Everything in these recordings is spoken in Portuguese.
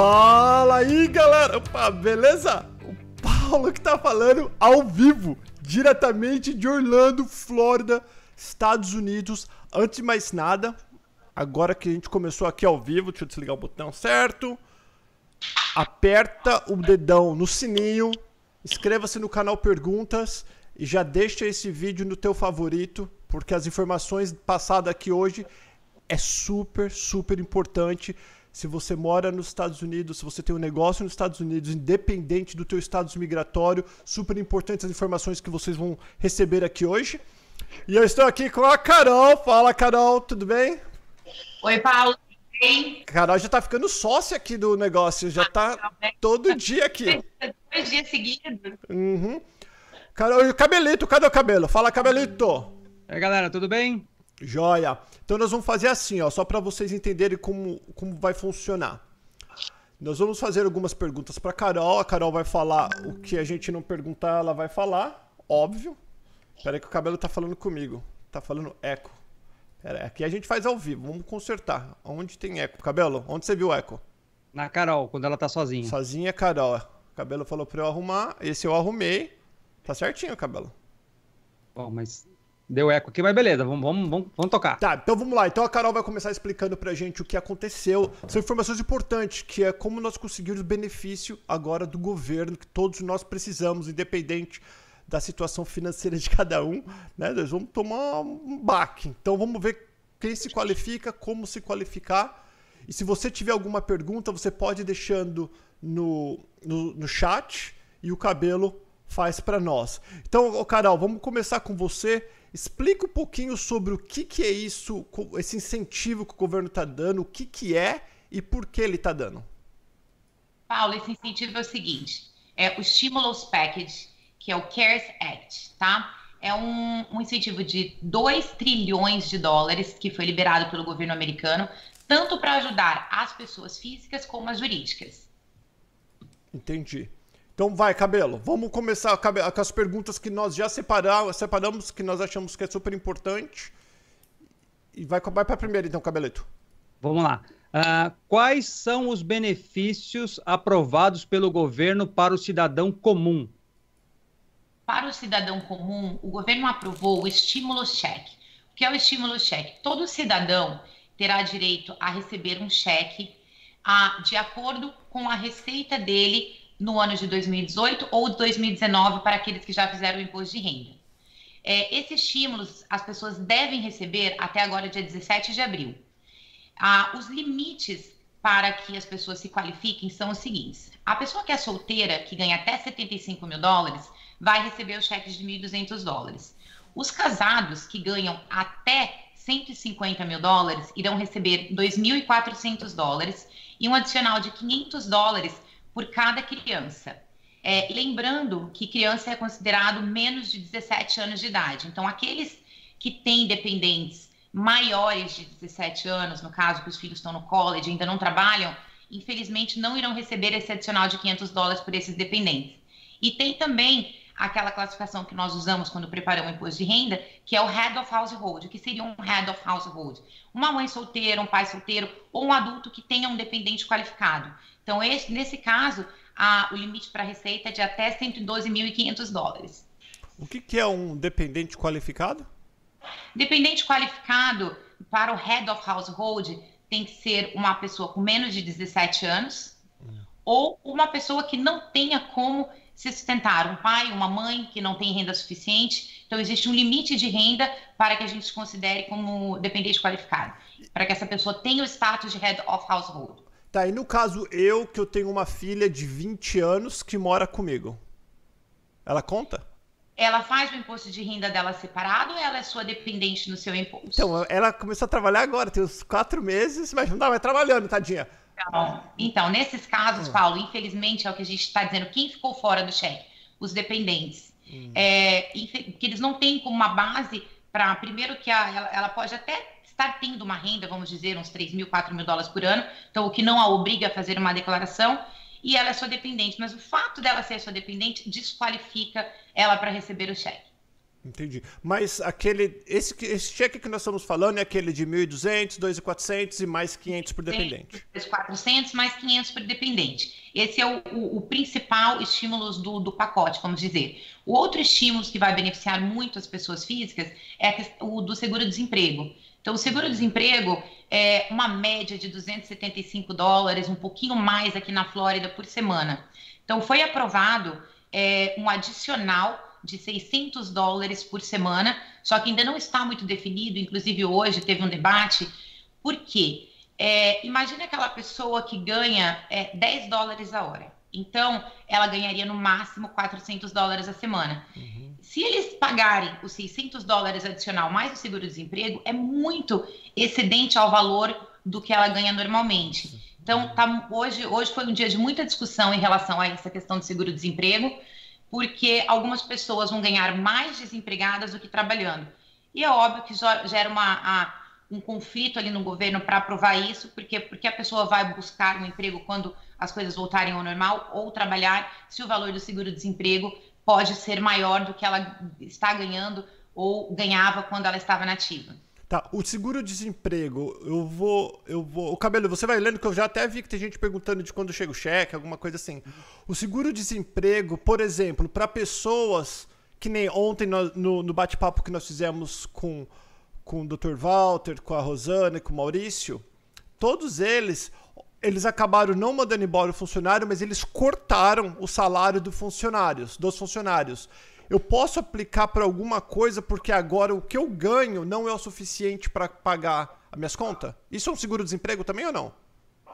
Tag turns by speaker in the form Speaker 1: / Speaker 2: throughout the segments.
Speaker 1: Fala aí, galera! Opa, beleza? O Paulo que tá falando ao vivo, diretamente de Orlando, Flórida, Estados Unidos. Antes de mais nada, agora que a gente começou aqui ao vivo, deixa eu desligar o botão certo. Aperta o dedão no sininho, inscreva-se no canal Perguntas e já deixa esse vídeo no teu favorito, porque as informações passadas aqui hoje é super, super importante. Se você mora nos Estados Unidos, se você tem um negócio nos Estados Unidos, independente do teu status migratório, super importantes as informações que vocês vão receber aqui hoje. E eu estou aqui com a Carol. Fala, Carol, tudo bem?
Speaker 2: Oi, Paulo. Bem?
Speaker 1: Carol já tá ficando sócia aqui do negócio, já tá todo dia aqui.
Speaker 2: Dois dias seguidos.
Speaker 1: Uhum. Carol, e o cabelito, cadê o cabelo? Fala, cabelito.
Speaker 3: E aí, galera, tudo bem?
Speaker 1: Joia. Então nós vamos fazer assim, ó, só para vocês entenderem como, como vai funcionar. Nós vamos fazer algumas perguntas para Carol. A Carol vai falar o que a gente não perguntar, ela vai falar, óbvio. Espera aí que o cabelo tá falando comigo. Tá falando eco. Pera aqui a gente faz ao vivo. Vamos consertar. Onde tem eco? Cabelo, onde você viu o eco?
Speaker 3: Na Carol, quando ela tá sozinha.
Speaker 1: Sozinha, Carol. O cabelo falou para eu arrumar. Esse eu arrumei. Tá certinho, cabelo.
Speaker 3: Bom, mas Deu eco aqui, mas beleza, vamos, vamos, vamos, vamos tocar.
Speaker 1: Tá, então vamos lá. Então a Carol vai começar explicando pra gente o que aconteceu. São informações importantes, que é como nós conseguimos benefício agora do governo, que todos nós precisamos, independente da situação financeira de cada um, né? Nós vamos tomar um baque. Então vamos ver quem se qualifica, como se qualificar. E se você tiver alguma pergunta, você pode ir deixando no, no, no chat e o cabelo faz para nós. Então, Carol, vamos começar com você. Explica um pouquinho sobre o que, que é isso, esse incentivo que o governo está dando, o que, que é e por que ele está dando.
Speaker 2: Paulo, esse incentivo é o seguinte: é o Stimulus Package, que é o CARES Act, tá? É um, um incentivo de 2 trilhões de dólares que foi liberado pelo governo americano, tanto para ajudar as pessoas físicas como as jurídicas.
Speaker 1: Entendi. Então vai, Cabelo. Vamos começar com as perguntas que nós já separamos, separamos, que nós achamos que é super importante. E vai, vai para a primeira, então, Cabeleto.
Speaker 3: Vamos lá. Uh, quais são os benefícios aprovados pelo governo para o cidadão comum?
Speaker 2: Para o cidadão comum, o governo aprovou o estímulo cheque. O que é o estímulo cheque? Todo cidadão terá direito a receber um cheque a, de acordo com a receita dele no ano de 2018 ou 2019 para aqueles que já fizeram o imposto de renda. É, esses estímulos as pessoas devem receber até agora, dia 17 de abril. Ah, os limites para que as pessoas se qualifiquem são os seguintes: a pessoa que é solteira, que ganha até 75 mil dólares, vai receber os cheques de 1.200 dólares. Os casados que ganham até 150 mil dólares irão receber 2.400 dólares e um adicional de 500 dólares por cada criança. É, lembrando que criança é considerado menos de 17 anos de idade. Então, aqueles que têm dependentes maiores de 17 anos, no caso que os filhos estão no college e ainda não trabalham, infelizmente não irão receber esse adicional de 500 dólares por esses dependentes. E tem também aquela classificação que nós usamos quando preparamos o imposto de renda, que é o head of household. O que seria um head of household? Uma mãe solteira, um pai solteiro ou um adulto que tenha um dependente qualificado. Então, esse, nesse caso, a, o limite para a receita é de até 112.500 dólares.
Speaker 1: O que, que é um dependente qualificado?
Speaker 2: Dependente qualificado para o head of household tem que ser uma pessoa com menos de 17 anos hum. ou uma pessoa que não tenha como se sustentar, um pai, uma mãe que não tem renda suficiente. Então, existe um limite de renda para que a gente considere como dependente qualificado, para que essa pessoa tenha o status de head of household.
Speaker 1: Tá, e no caso eu, que eu tenho uma filha de 20 anos que mora comigo, ela conta?
Speaker 2: Ela faz o imposto de renda dela separado ou ela é sua dependente no seu imposto?
Speaker 1: Então, ela começou a trabalhar agora, tem uns quatro meses, mas não dá, vai trabalhando, tadinha.
Speaker 2: Então, então nesses casos, hum. Paulo, infelizmente é o que a gente está dizendo, quem ficou fora do cheque? Os dependentes. Hum. É, que eles não têm como uma base para, primeiro que a, ela, ela pode até estar tendo uma renda, vamos dizer, uns 3 mil, 4 mil dólares por ano, então o que não a obriga a fazer uma declaração, e ela é sua dependente. Mas o fato dela ser sua dependente desqualifica ela para receber o cheque.
Speaker 1: Entendi. Mas aquele esse, esse cheque que nós estamos falando é aquele de 1.200, 2.400 e mais 500 por dependente.
Speaker 2: 400 mais 500 por dependente. Esse é o, o, o principal estímulo do, do pacote, vamos dizer. O outro estímulo que vai beneficiar muito as pessoas físicas é o do seguro-desemprego. Então, o seguro-desemprego é uma média de 275 dólares, um pouquinho mais aqui na Flórida por semana. Então, foi aprovado é, um adicional de 600 dólares por semana, só que ainda não está muito definido, inclusive hoje teve um debate, por quê? É, imagine aquela pessoa que ganha é, 10 dólares a hora. Então, ela ganharia no máximo 400 dólares a semana. Uhum. Se eles pagarem os 600 dólares adicional mais o seguro-desemprego, é muito excedente ao valor do que ela ganha normalmente. Então, tá, hoje, hoje foi um dia de muita discussão em relação a essa questão do seguro-desemprego porque algumas pessoas vão ganhar mais desempregadas do que trabalhando. E é óbvio que gera uma, a, um conflito ali no governo para aprovar isso, porque, porque a pessoa vai buscar um emprego quando as coisas voltarem ao normal, ou trabalhar se o valor do seguro-desemprego pode ser maior do que ela está ganhando ou ganhava quando ela estava nativa.
Speaker 1: Tá, o seguro-desemprego, eu vou, eu vou. O cabelo, você vai lendo que eu já até vi que tem gente perguntando de quando chega o cheque, alguma coisa assim. O seguro-desemprego, por exemplo, para pessoas que nem ontem no, no, bate-papo que nós fizemos com, com o Dr. Walter, com a Rosana e com o Maurício, todos eles, eles acabaram não mandando embora o funcionário, mas eles cortaram o salário funcionários, dos funcionários eu posso aplicar para alguma coisa porque agora o que eu ganho não é o suficiente para pagar as minhas contas? Isso é um seguro-desemprego também ou não?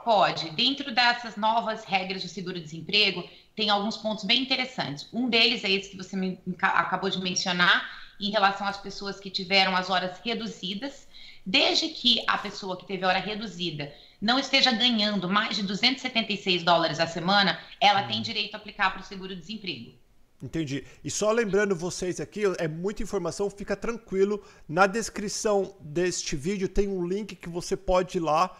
Speaker 2: Pode. Dentro dessas novas regras de seguro-desemprego, tem alguns pontos bem interessantes. Um deles é esse que você me, acabou de mencionar, em relação às pessoas que tiveram as horas reduzidas. Desde que a pessoa que teve hora reduzida não esteja ganhando mais de 276 dólares a semana, ela tem direito a aplicar para o seguro-desemprego.
Speaker 1: Entendi. E só lembrando vocês aqui, é muita informação, fica tranquilo. Na descrição deste vídeo tem um link que você pode ir lá,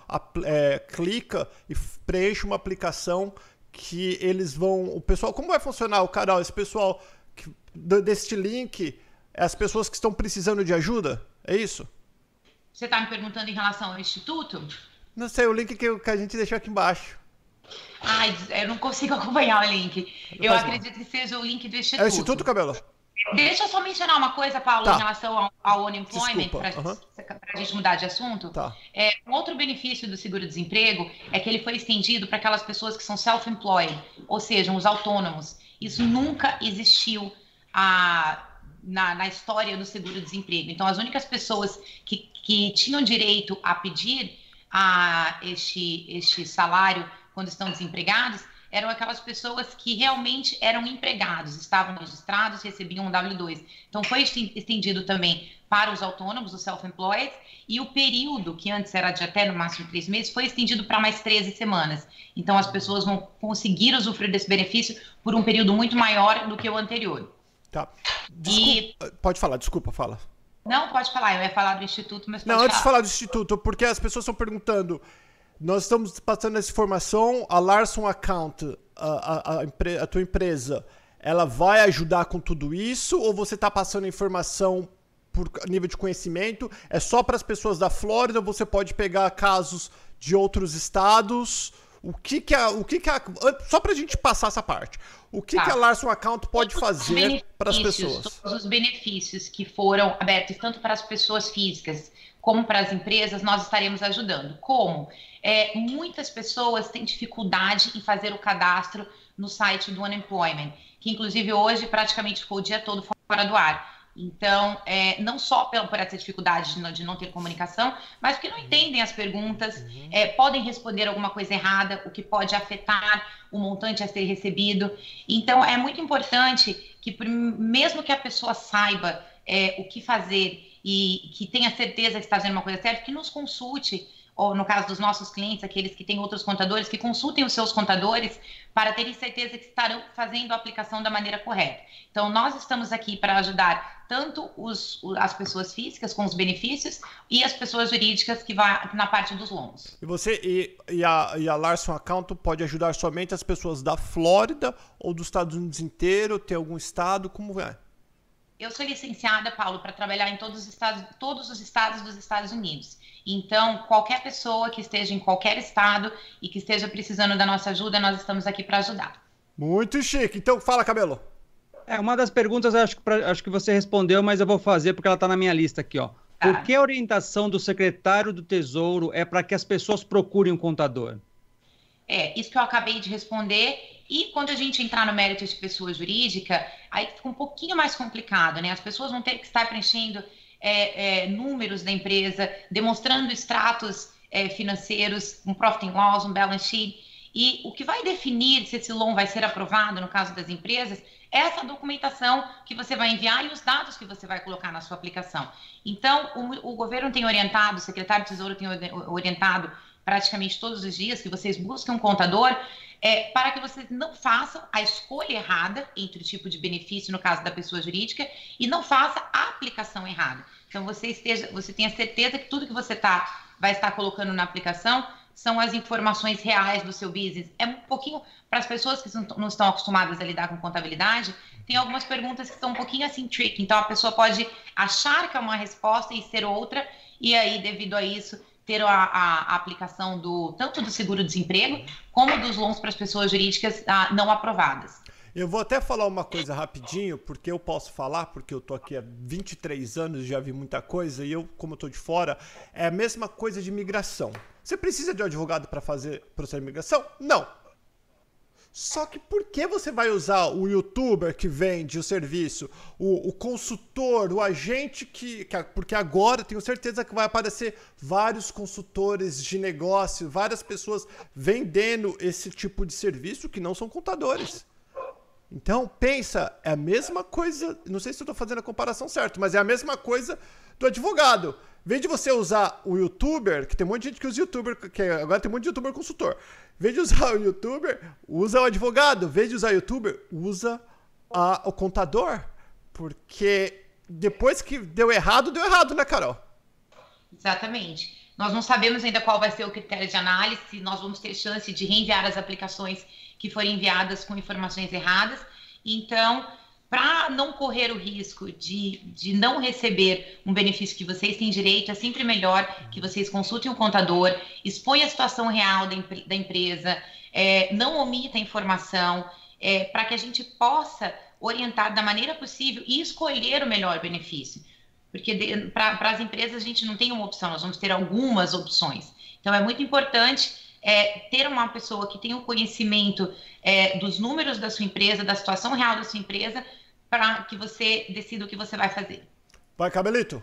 Speaker 1: é, clica e preenche uma aplicação que eles vão. O pessoal, como vai funcionar o canal? Esse pessoal que, deste link, é as pessoas que estão precisando de ajuda? É isso?
Speaker 2: Você está me perguntando em relação ao instituto?
Speaker 1: Não sei, o link que, que a gente deixou aqui embaixo.
Speaker 2: Ai, eu não consigo acompanhar o link. Eu acredito que seja o link do Instituto.
Speaker 1: É o Instituto, Cabela?
Speaker 2: Deixa eu só mencionar uma coisa, Paulo, tá. em relação ao, ao unemployment, para uhum. a gente mudar de assunto. Tá. É, um outro benefício do seguro-desemprego é que ele foi estendido para aquelas pessoas que são self-employed, ou seja, os autônomos. Isso nunca existiu a, na, na história do seguro-desemprego. Então, as únicas pessoas que, que tinham direito a pedir a este, este salário quando estão desempregados, eram aquelas pessoas que realmente eram empregados, estavam registrados, recebiam um W2. Então, foi estendido também para os autônomos, os self-employed, e o período, que antes era de até no máximo três meses, foi estendido para mais 13 semanas. Então, as pessoas vão conseguir usufruir desse benefício por um período muito maior do que o anterior.
Speaker 1: Tá. E... Pode falar, desculpa, fala.
Speaker 2: Não, pode falar, eu ia falar do Instituto, mas
Speaker 1: Não, antes de falar do Instituto, porque as pessoas estão perguntando nós estamos passando essa informação. A Larson Account, a, a, a, a tua empresa, ela vai ajudar com tudo isso? Ou você está passando informação por nível de conhecimento? É só para as pessoas da Flórida? Ou você pode pegar casos de outros estados? O que que a, o que que a, só para a gente passar essa parte. O que, tá. que a Larson Account pode fazer para as pessoas?
Speaker 2: Todos os benefícios que foram abertos tanto para as pessoas físicas como para as empresas, nós estaremos ajudando. Como? É, muitas pessoas têm dificuldade em fazer o cadastro no site do Unemployment, que inclusive hoje praticamente ficou o dia todo fora do ar. Então, é, não só pela, por essa dificuldade de não, de não, ter comunicação, mas porque não entendem as perguntas, uhum. é, podem responder alguma coisa errada, o que pode afetar o montante a ser recebido. Então, é muito importante que, mesmo que a pessoa saiba é, o que fazer e que tenha certeza que está fazendo uma coisa certa, que nos consulte, ou no caso dos nossos clientes, aqueles que têm outros contadores, que consultem os seus contadores para terem certeza que estarão fazendo a aplicação da maneira correta. Então, nós estamos aqui para ajudar tanto os, as pessoas físicas com os benefícios e as pessoas jurídicas que vai na parte dos loans.
Speaker 1: E você e, e, a, e a Larson Account pode ajudar somente as pessoas da Flórida ou dos Estados Unidos inteiro? Tem algum estado? Como é?
Speaker 2: Eu sou licenciada, Paulo, para trabalhar em todos os estados, todos os estados dos Estados Unidos. Então, qualquer pessoa que esteja em qualquer estado e que esteja precisando da nossa ajuda, nós estamos aqui para ajudar.
Speaker 1: Muito chique. Então, fala, Cabelo.
Speaker 3: É, uma das perguntas acho que, pra, acho que você respondeu, mas eu vou fazer porque ela está na minha lista aqui, ó. Por tá. que a orientação do secretário do Tesouro é para que as pessoas procurem um contador?
Speaker 2: É, isso que eu acabei de responder. E quando a gente entrar no mérito de pessoa jurídica, aí fica um pouquinho mais complicado, né? As pessoas vão ter que estar preenchendo é, é, números da empresa, demonstrando extratos é, financeiros, um profit and loss, um balance sheet. E o que vai definir se esse loan vai ser aprovado, no caso das empresas, é essa documentação que você vai enviar e os dados que você vai colocar na sua aplicação. Então, o, o governo tem orientado, o secretário de Tesouro tem orientado praticamente todos os dias que vocês busquem um contador é, para que vocês não façam a escolha errada entre o tipo de benefício, no caso da pessoa jurídica, e não faça a aplicação errada. Então, você, esteja, você tenha certeza que tudo que você tá, vai estar colocando na aplicação são as informações reais do seu business. É um pouquinho, para as pessoas que não estão acostumadas a lidar com contabilidade, tem algumas perguntas que são um pouquinho assim tricky. Então, a pessoa pode achar que é uma resposta e ser outra, e aí, devido a isso, ter a, a, aplicação do tanto do seguro-desemprego como dos loans para as pessoas jurídicas ah, não aprovadas.
Speaker 1: Eu vou até falar uma coisa rapidinho, porque eu posso falar, porque eu tô aqui há 23 anos já vi muita coisa, e eu, como tô de fora, é a mesma coisa de imigração. Você precisa de um advogado para fazer processo de imigração? Não. Só que por que você vai usar o youtuber que vende o serviço, o, o consultor, o agente que, que, Porque agora tenho certeza que vai aparecer vários consultores de negócio, várias pessoas vendendo esse tipo de serviço que não são contadores. Então, pensa, é a mesma coisa. Não sei se eu estou fazendo a comparação certa, mas é a mesma coisa do advogado. Em vez de você usar o youtuber, que tem um monte de gente que usa youtuber, que agora tem um monte de youtuber consultor. De usar o youtuber, usa o advogado. De usar o youtuber, usa a, o contador. Porque depois que deu errado, deu errado, né, Carol?
Speaker 2: Exatamente. Nós não sabemos ainda qual vai ser o critério de análise, nós vamos ter chance de reenviar as aplicações que forem enviadas com informações erradas. Então, para não correr o risco de, de não receber um benefício que vocês têm direito, é sempre melhor que vocês consultem o contador, exponham a situação real da, da empresa, é, não omita a informação, é, para que a gente possa orientar da maneira possível e escolher o melhor benefício. Porque para as empresas a gente não tem uma opção, nós vamos ter algumas opções. Então é muito importante é, ter uma pessoa que tenha o conhecimento é, dos números da sua empresa, da situação real da sua empresa, para que você decida o que você vai fazer.
Speaker 1: Vai, Cabelito.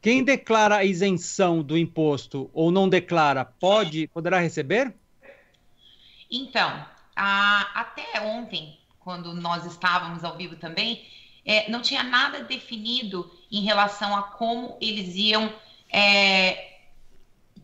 Speaker 3: Quem declara a isenção do imposto ou não declara, pode, poderá receber?
Speaker 2: Então, a, até ontem, quando nós estávamos ao vivo também, é, não tinha nada definido em relação a como eles iam é,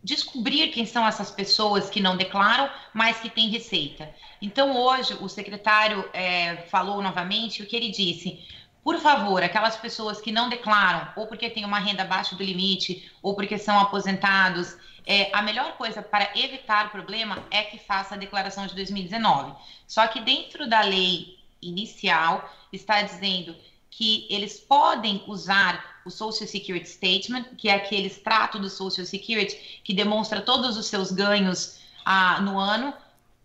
Speaker 2: descobrir quem são essas pessoas que não declaram, mas que têm receita. Então, hoje, o secretário é, falou novamente o que ele disse. Por favor, aquelas pessoas que não declaram, ou porque têm uma renda abaixo do limite, ou porque são aposentados, é, a melhor coisa para evitar problema é que faça a declaração de 2019. Só que dentro da lei inicial está dizendo que eles podem usar o Social Security Statement, que é aquele extrato do Social Security que demonstra todos os seus ganhos ah, no ano,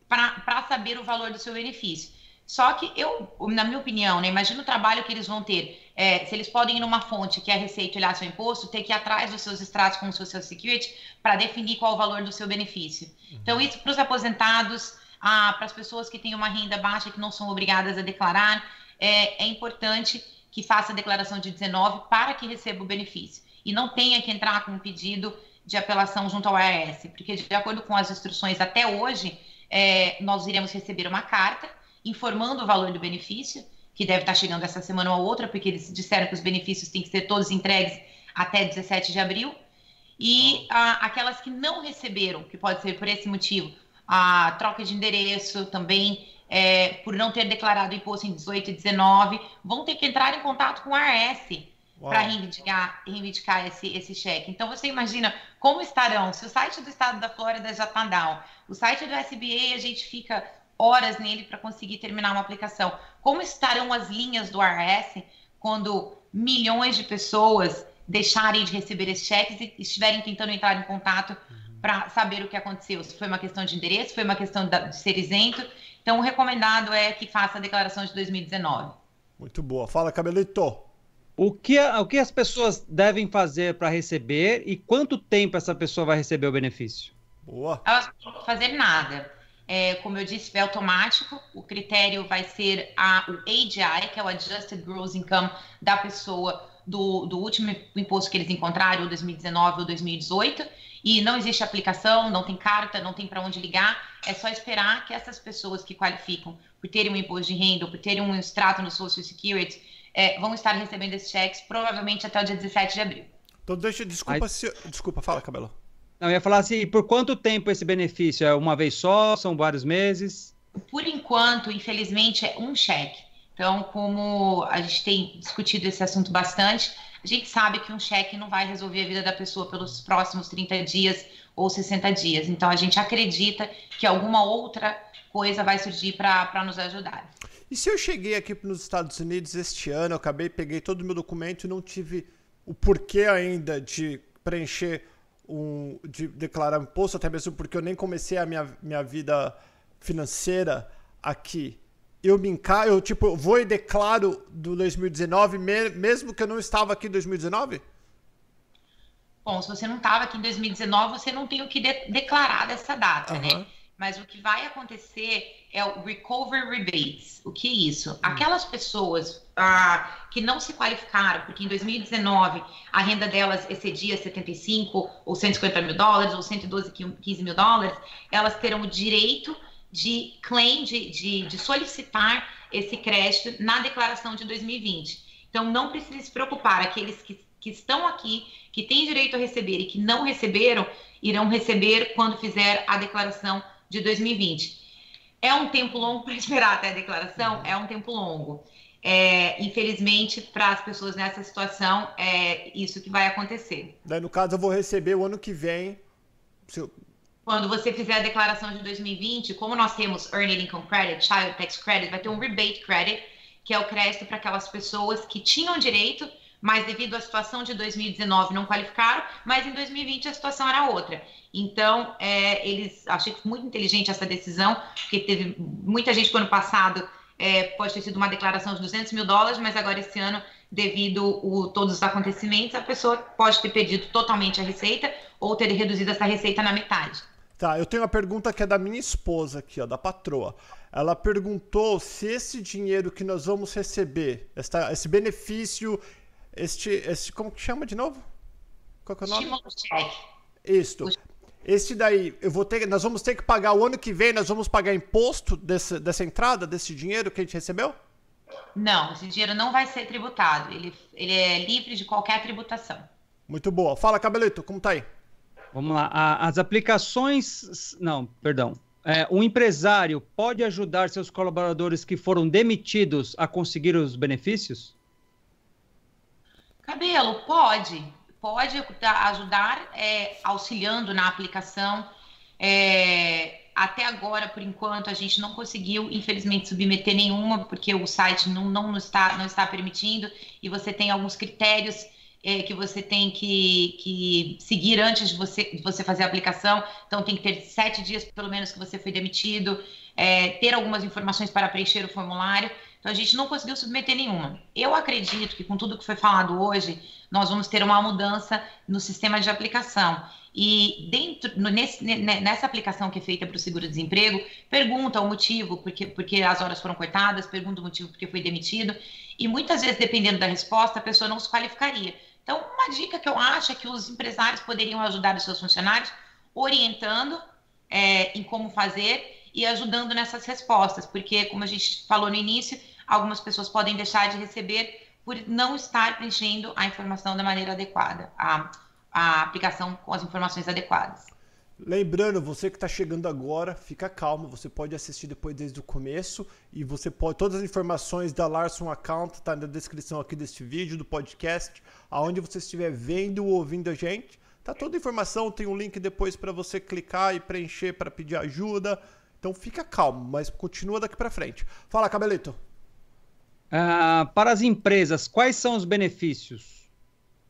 Speaker 2: para saber o valor do seu benefício. Só que eu, na minha opinião, né, imagina o trabalho que eles vão ter. É, se eles podem ir numa fonte que é a Receita olhar seu imposto, ter que ir atrás dos seus extratos com o Social Security para definir qual o valor do seu benefício. Uhum. Então, isso para os aposentados, ah, para as pessoas que têm uma renda baixa que não são obrigadas a declarar, é, é importante que faça a declaração de 19 para que receba o benefício e não tenha que entrar com um pedido de apelação junto ao IRS, porque de acordo com as instruções até hoje, é, nós iremos receber uma carta informando o valor do benefício, que deve estar chegando essa semana ou outra, porque eles disseram que os benefícios têm que ser todos entregues até 17 de abril. E a, aquelas que não receberam, que pode ser por esse motivo, a troca de endereço também é, por não ter declarado imposto em 18 e 19, vão ter que entrar em contato com a ARS para reivindicar, reivindicar esse, esse cheque. Então, você imagina como estarão, se o site do estado da Flórida já está down, o site do SBA a gente fica horas nele para conseguir terminar uma aplicação, como estarão as linhas do ARS quando milhões de pessoas deixarem de receber esses cheques e estiverem tentando entrar em contato uhum. para saber o que aconteceu. Se foi uma questão de endereço, foi uma questão de ser isento. Então, o recomendado é que faça a declaração de 2019.
Speaker 1: Muito boa. Fala, Cabelito.
Speaker 3: O que, o que as pessoas devem fazer para receber e quanto tempo essa pessoa vai receber o benefício?
Speaker 2: Boa. Elas não vão fazer nada. É, como eu disse, é automático. O critério vai ser a, o AGI, que é o Adjusted Gross Income da pessoa do, do último imposto que eles encontraram, ou 2019 ou 2018. E não existe aplicação, não tem carta, não tem para onde ligar. É só esperar que essas pessoas que qualificam por terem um imposto de renda, ou por terem um extrato no Social Security, é, vão estar recebendo esses cheques provavelmente até o dia 17 de abril.
Speaker 1: Então, deixa, desculpa, Aí... se, desculpa, fala, Cabelo.
Speaker 3: Não, eu ia falar assim, por quanto tempo esse benefício? É uma vez só? São vários meses?
Speaker 2: Por enquanto, infelizmente, é um cheque. Então, como a gente tem discutido esse assunto bastante, a gente sabe que um cheque não vai resolver a vida da pessoa pelos próximos 30 dias ou 60 dias. Então, a gente acredita que alguma outra coisa vai surgir para nos ajudar.
Speaker 1: E se eu cheguei aqui nos Estados Unidos este ano, eu acabei, peguei todo o meu documento e não tive o porquê ainda de preencher um, de declarar imposto, até mesmo porque eu nem comecei a minha, minha vida financeira aqui. Eu me encaixo, eu tipo, vou e declaro do 2019, mesmo que eu não estava aqui em 2019?
Speaker 2: Bom, se você não estava aqui em 2019, você não tem o que de declarar dessa data, uhum. né? Mas o que vai acontecer é o Recover Rebates. O que é isso? Aquelas pessoas ah, que não se qualificaram, porque em 2019 a renda delas excedia 75 ou 150 mil dólares ou 112, 15 mil dólares, elas terão o direito de claim, de, de, de solicitar esse crédito na declaração de 2020. Então, não precisa se preocupar. Aqueles que, que estão aqui, que têm direito a receber e que não receberam, irão receber quando fizer a declaração de 2020. É um tempo longo para esperar até a declaração? É um tempo longo. É, infelizmente, para as pessoas nessa situação, é isso que vai acontecer.
Speaker 1: No caso, eu vou receber o ano que vem.
Speaker 2: Eu... Quando você fizer a declaração de 2020, como nós temos Earned Income Credit, Child Tax Credit, vai ter um Rebate Credit, que é o crédito para aquelas pessoas que tinham direito, mas devido à situação de 2019 não qualificaram, mas em 2020 a situação era outra. Então, é, eles achei muito inteligente essa decisão, porque teve muita gente que ano passado é, pode ter sido uma declaração de 200 mil dólares, mas agora esse ano, devido a todos os acontecimentos, a pessoa pode ter perdido totalmente a receita ou ter reduzido essa receita na metade.
Speaker 1: Tá, eu tenho uma pergunta que é da minha esposa aqui, ó, da patroa. Ela perguntou se esse dinheiro que nós vamos receber, esta, esse benefício, este, este, como que chama de novo?
Speaker 2: Qual que é o nome?
Speaker 1: Isto. Esse daí, eu vou ter, nós vamos ter que pagar o ano que vem, nós vamos pagar imposto desse, dessa entrada, desse dinheiro que a gente recebeu?
Speaker 2: Não, esse dinheiro não vai ser tributado. Ele, ele é livre de qualquer tributação.
Speaker 1: Muito boa. Fala, Cabelito, como tá aí?
Speaker 3: Vamos lá. as aplicações. Não, perdão. É, o empresário pode ajudar seus colaboradores que foram demitidos a conseguir os benefícios?
Speaker 2: Cabelo, pode pode ajudar é, auxiliando na aplicação. É, até agora, por enquanto, a gente não conseguiu, infelizmente, submeter nenhuma, porque o site não, não, está, não está permitindo, e você tem alguns critérios é, que você tem que, que seguir antes de você, de você fazer a aplicação. Então, tem que ter sete dias, pelo menos, que você foi demitido, é, ter algumas informações para preencher o formulário. Então, a gente não conseguiu submeter nenhuma. Eu acredito que, com tudo que foi falado hoje, nós vamos ter uma mudança no sistema de aplicação. E dentro, nesse, nessa aplicação que é feita para o seguro-desemprego, pergunta o motivo, porque, porque as horas foram cortadas, pergunta o motivo porque foi demitido, e muitas vezes, dependendo da resposta, a pessoa não se qualificaria. Então, uma dica que eu acho é que os empresários poderiam ajudar os seus funcionários orientando é, em como fazer e ajudando nessas respostas, porque, como a gente falou no início, algumas pessoas podem deixar de receber por não estar preenchendo a informação da maneira adequada, a, a aplicação com as informações adequadas.
Speaker 1: Lembrando, você que está chegando agora, fica calmo, você pode assistir depois desde o começo e você pode todas as informações da Larson Account tá na descrição aqui deste vídeo, do podcast, aonde você estiver vendo ou ouvindo a gente, tá toda a informação, tem um link depois para você clicar e preencher para pedir ajuda. Então fica calmo, mas continua daqui para frente. Fala, Cabelito.
Speaker 3: Uh, para as empresas, quais são os benefícios?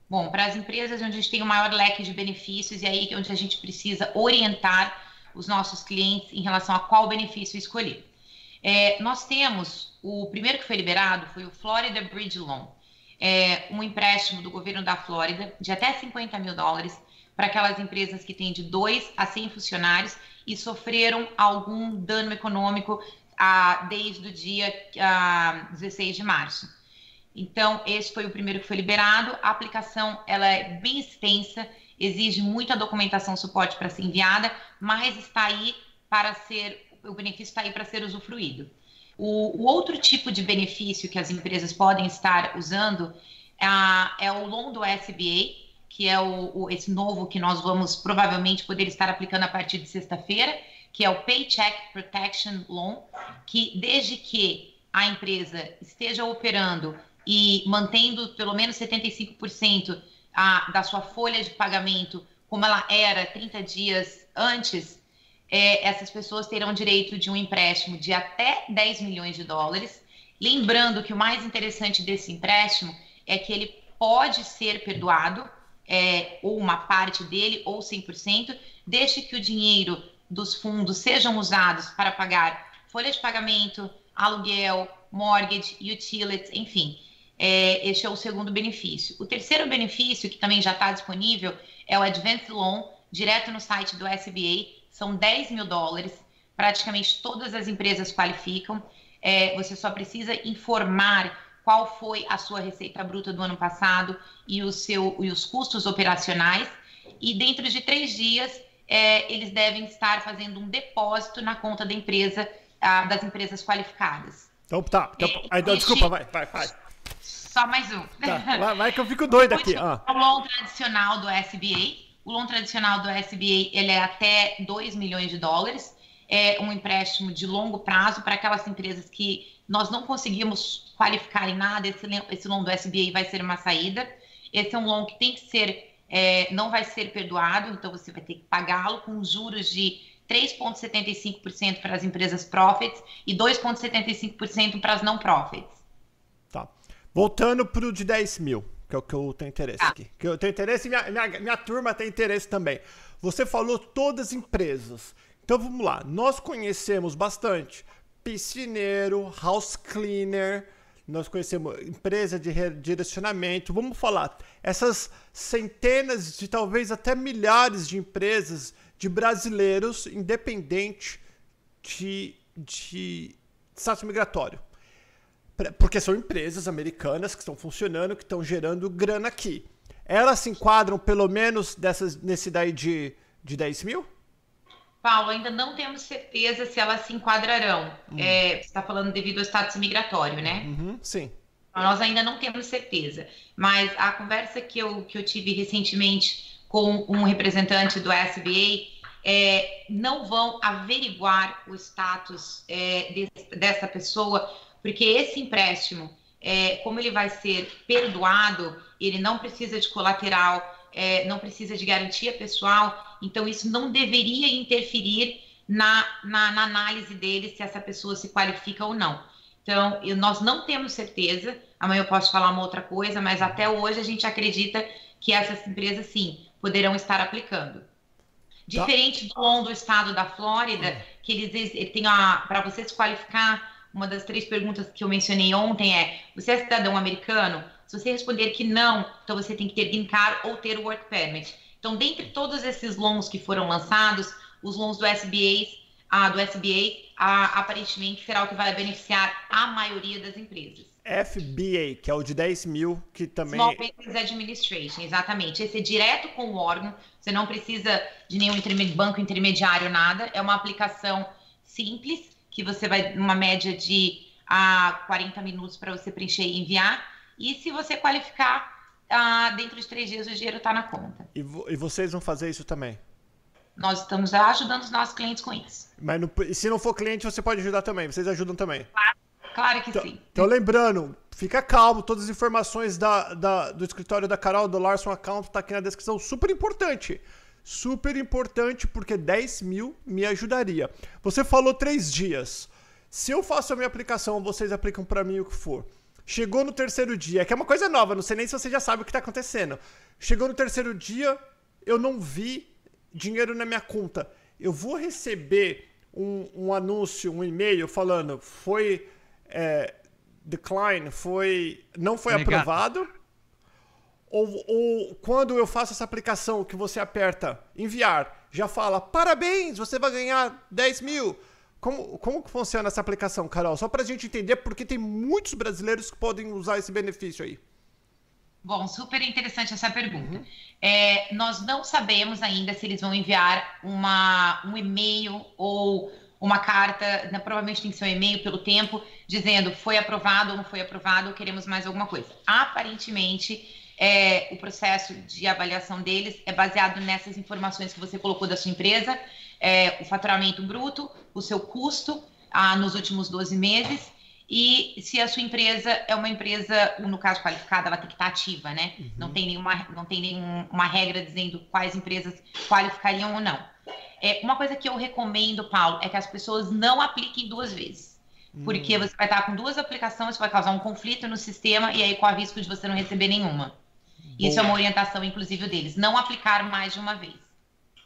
Speaker 2: Bom, para as empresas onde a gente tem o maior leque de benefícios e aí onde a gente precisa orientar os nossos clientes em relação a qual benefício escolher. É, nós temos, o primeiro que foi liberado foi o Florida Bridge Loan, é, um empréstimo do governo da Flórida de até 50 mil dólares para aquelas empresas que têm de 2 a 100 funcionários e sofreram algum dano econômico ah, desde o dia ah, 16 de março. Então, esse foi o primeiro que foi liberado. A aplicação ela é bem extensa, exige muita documentação, suporte para ser enviada, mas está aí para ser, o benefício está aí para ser usufruído. O, o outro tipo de benefício que as empresas podem estar usando ah, é o loan do SBA, que é o, o, esse novo que nós vamos provavelmente poder estar aplicando a partir de sexta-feira, que é o Paycheck Protection Loan, que desde que a empresa esteja operando e mantendo pelo menos 75% a, da sua folha de pagamento como ela era 30 dias antes, é, essas pessoas terão direito de um empréstimo de até 10 milhões de dólares. Lembrando que o mais interessante desse empréstimo é que ele pode ser perdoado é, ou uma parte dele, ou 100%, desde que o dinheiro dos fundos sejam usados para pagar folha de pagamento, aluguel, mortgage, utilities, enfim. É, este é o segundo benefício. O terceiro benefício, que também já está disponível, é o Advanced Loan, direto no site do SBA. São 10 mil dólares. Praticamente todas as empresas qualificam. É, você só precisa informar qual foi a sua receita bruta do ano passado e, o seu, e os custos operacionais. E dentro de três dias, é, eles devem estar fazendo um depósito na conta da empresa, a, das empresas qualificadas.
Speaker 1: Então tá. Então, é, aí, desculpa, vai, vai, vai.
Speaker 2: Só mais um.
Speaker 1: Tá, vai, vai, que eu fico doido aqui.
Speaker 2: O loan tradicional do SBA. O loan tradicional do SBA ele é até 2 milhões de dólares. É um empréstimo de longo prazo para aquelas empresas que nós não conseguimos qualificar em nada, esse, esse loan do SBA vai ser uma saída. Esse é um loan que tem que ser, é, não vai ser perdoado, então você vai ter que pagá-lo com juros de 3,75% para as empresas profits e 2,75% para as não profits.
Speaker 1: Voltando para o de 10 mil, que é o que eu tenho interesse ah. aqui. Que eu tenho interesse e minha, minha, minha turma tem interesse também. Você falou todas as empresas. Então vamos lá. Nós conhecemos bastante piscineiro, house cleaner, nós conhecemos empresa de redirecionamento. Vamos falar, essas centenas de talvez até milhares de empresas de brasileiros independente de, de status migratório. Porque são empresas americanas que estão funcionando, que estão gerando grana aqui. Elas se enquadram pelo menos dessas, nesse daí de, de 10 mil?
Speaker 2: Paulo, ainda não temos certeza se elas se enquadrarão. Uhum. É, você está falando devido ao status migratório, né?
Speaker 1: Uhum, sim.
Speaker 2: Então, nós ainda não temos certeza. Mas a conversa que eu, que eu tive recentemente com um representante do SBA é, não vão averiguar o status é, de, dessa pessoa, porque esse empréstimo, é, como ele vai ser perdoado, ele não precisa de colateral, é, não precisa de garantia pessoal, então isso não deveria interferir na, na, na, análise dele se essa pessoa se qualifica ou não. Então, eu, nós não temos certeza, amanhã eu posso falar uma outra coisa, mas até hoje a gente acredita que essas empresas, sim, poderão estar aplicando. Tá. Diferente do do estado da Flórida, hum. que eles, eles têm para você se qualificar, uma das três perguntas que eu mencionei ontem é: você é cidadão americano? Se você responder que não, então você tem que ter green card ou ter work permit. Então, dentre todos esses loans que foram lançados, os loans do SBA, ah, do SBA ah, aparentemente será o que vai beneficiar a maioria das empresas.
Speaker 1: FBA, que é o de 10 mil, que também.
Speaker 2: Small Business Administration, exatamente. Esse é direto com o órgão, você não precisa de nenhum intermed... banco intermediário, nada. É uma aplicação simples, que você vai, uma média de ah, 40 minutos para você preencher e enviar. E se você qualificar, ah, dentro de três dias o dinheiro está na conta.
Speaker 1: E, e, vocês vão fazer isso também?
Speaker 2: Nós estamos ajudando os nossos clientes com isso.
Speaker 1: Mas e se não for cliente, você pode ajudar também. Vocês ajudam também.
Speaker 2: Claro, claro que
Speaker 1: então,
Speaker 2: sim.
Speaker 1: Então, lembrando, fica calmo. Todas as informações da, da, do escritório da Carol, do Larson Account, tá aqui na descrição. Super importante. Super importante, porque 10 mil me ajudaria. Você falou três dias. Se eu faço a minha aplicação, vocês aplicam para mim o que for Chegou no terceiro dia, que é uma coisa nova, não sei nem se você já sabe o que está acontecendo. Chegou no terceiro dia, eu não vi dinheiro na minha conta. Eu vou receber um, um anúncio, um e-mail falando foi é, decline, foi não foi Negado. aprovado. Ou, ou quando eu faço essa aplicação que você aperta enviar, já fala parabéns, você vai ganhar 10 mil. Como, como que funciona essa aplicação, Carol? Só para a gente entender, porque tem muitos brasileiros que podem usar esse benefício aí.
Speaker 2: Bom, super interessante essa pergunta. Uhum. É, nós não sabemos ainda se eles vão enviar uma, um e-mail ou uma carta, né, provavelmente tem que ser um e-mail pelo tempo, dizendo foi aprovado ou não foi aprovado, ou queremos mais alguma coisa. Aparentemente, é, o processo de avaliação deles é baseado nessas informações que você colocou da sua empresa é, o faturamento bruto, o seu custo ah, nos últimos 12 meses e se a sua empresa é uma empresa, no caso qualificada, ela tem que estar ativa, né? Uhum. Não tem nenhuma, não tem nenhuma regra dizendo quais empresas qualificariam ou não. É, uma coisa que eu recomendo, Paulo, é que as pessoas não apliquem duas vezes. Porque uhum. você vai estar com duas aplicações, vai causar um conflito no sistema e aí com o risco de você não receber nenhuma. Isso é uma orientação, inclusive, deles. Não aplicar mais de uma vez.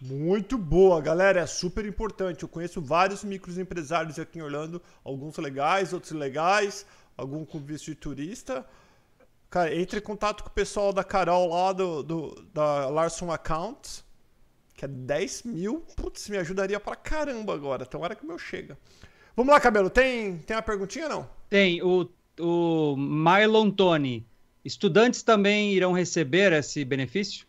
Speaker 1: Muito boa, galera. É super importante. Eu conheço vários microempresários aqui em Orlando, alguns legais, outros legais, algum com visto de turista. Cara, entre em contato com o pessoal da Carol lá do, do da Larson Accounts, que é 10 mil. Putz, me ajudaria pra caramba agora. Então, hora que o meu chega. Vamos lá, Cabelo. Tem, tem uma perguntinha não?
Speaker 3: Tem. O, o Mylon Tony. Estudantes também irão receber esse benefício?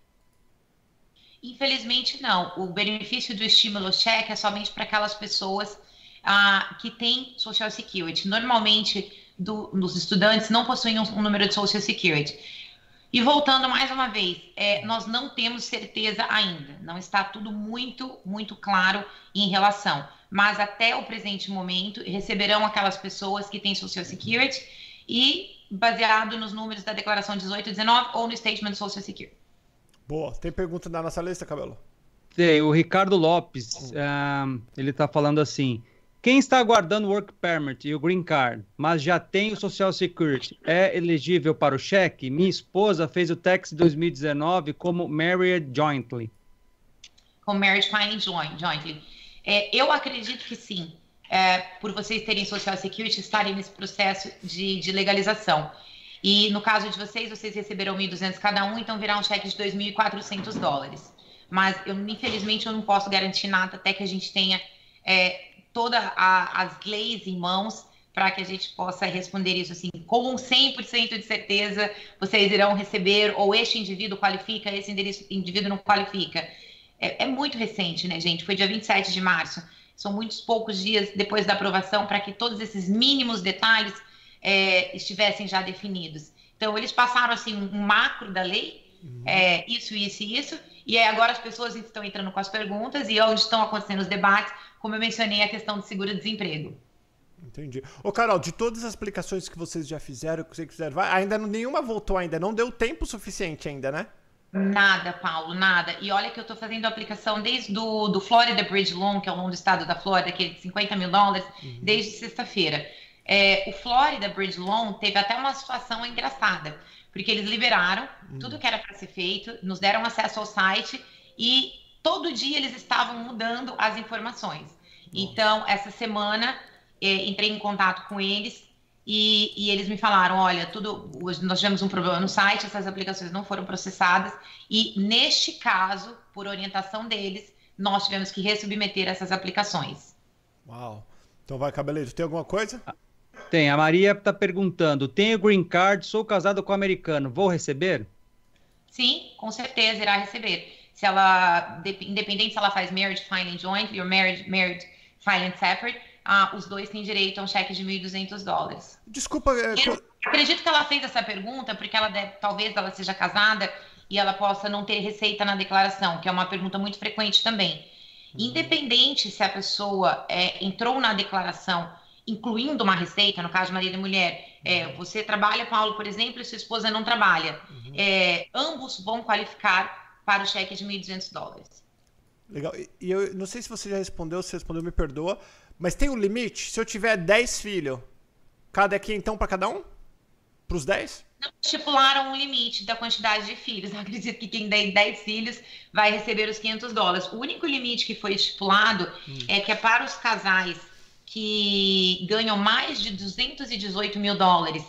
Speaker 2: Infelizmente, não. O benefício do estímulo cheque é somente para aquelas pessoas ah, que têm Social Security. Normalmente, do, dos estudantes não possuem um, um, número de Social Security. E voltando mais uma vez, é, nós não temos certeza ainda. Não está tudo muito, muito claro em relação. Mas até o presente momento, receberão aquelas pessoas que têm Social Security e baseado nos números da declaração 18 e 19 ou no Statement Social Security.
Speaker 1: Boa. Tem pergunta na nossa lista, Cabelo?
Speaker 3: Tem. O Ricardo Lopes, uh, ele está falando assim. Quem está aguardando o Work Permit e o Green Card, mas já tem o Social Security, é elegível para o cheque? Minha esposa fez o tax 2019 como married jointly.
Speaker 2: Com marriage filing jointly. É, eu acredito que sim, é, por vocês terem Social Security, estarem nesse processo de, de legalização. E no caso de vocês, vocês receberão 1.200 cada um, então virá um cheque de 2.400 dólares. Mas eu, infelizmente eu não posso garantir nada até que a gente tenha é, todas as leis em mãos para que a gente possa responder isso assim, com 100% de certeza vocês irão receber, ou este indivíduo qualifica, esse indivíduo não qualifica. É, é muito recente, né, gente? Foi dia 27 de março. São muitos poucos dias depois da aprovação para que todos esses mínimos detalhes é, estivessem já definidos. Então, eles passaram assim um macro da lei, uhum. é, isso, isso e isso, e aí agora as pessoas estão entrando com as perguntas e onde estão acontecendo os debates, como eu mencionei, a questão do seguro-desemprego.
Speaker 1: Entendi. Ô, Carol, de todas as aplicações que vocês já fizeram, que vocês fizeram, ainda nenhuma voltou ainda, não deu tempo suficiente ainda, né?
Speaker 2: Nada, Paulo, nada. E olha que eu estou fazendo aplicação desde do, do Florida Bridge Loan, que é o nome do estado da Flórida, que é de 50 mil dólares, uhum. desde sexta-feira. É, o Florida Bridge Loan teve até uma situação engraçada, porque eles liberaram hum. tudo que era para ser feito, nos deram acesso ao site e todo dia eles estavam mudando as informações. Então, essa semana, é, entrei em contato com eles e, e, eles me falaram: olha, tudo, nós tivemos um problema no site, essas aplicações não foram processadas, e neste caso, por orientação deles, nós tivemos que resubmeter essas aplicações.
Speaker 1: Uau! Então vai, cabeleiro, tem alguma coisa? Ah,
Speaker 3: tem. A Maria está perguntando: tenho green card, sou casado com um americano, vou receber?
Speaker 2: Sim, com certeza irá receber. Se ela, independente se ela faz marriage filing jointly ou marriage, marriage filing separate, ah, os dois têm direito a um cheque de 1.200 dólares.
Speaker 1: Desculpa. É...
Speaker 2: Eu acredito que ela fez essa pergunta porque ela deve, talvez ela seja casada e ela possa não ter receita na declaração, que é uma pergunta muito frequente também. Uhum. Independente se a pessoa é, entrou na declaração incluindo uma receita, no caso de marido e mulher, é, uhum. você trabalha, Paulo, por exemplo, e sua esposa não trabalha. Uhum. É, ambos vão qualificar para o cheque de 1.200 dólares.
Speaker 1: Legal. E eu não sei se você já respondeu, se respondeu, me perdoa, mas tem um limite? Se eu tiver 10 filhos, cada aqui então para cada um? Para os 10?
Speaker 2: Não estipularam um limite da quantidade de filhos. Acredito que quem tem 10 filhos vai receber os 500 dólares. O único limite que foi estipulado hum. é que é para os casais que ganham mais de 218 mil dólares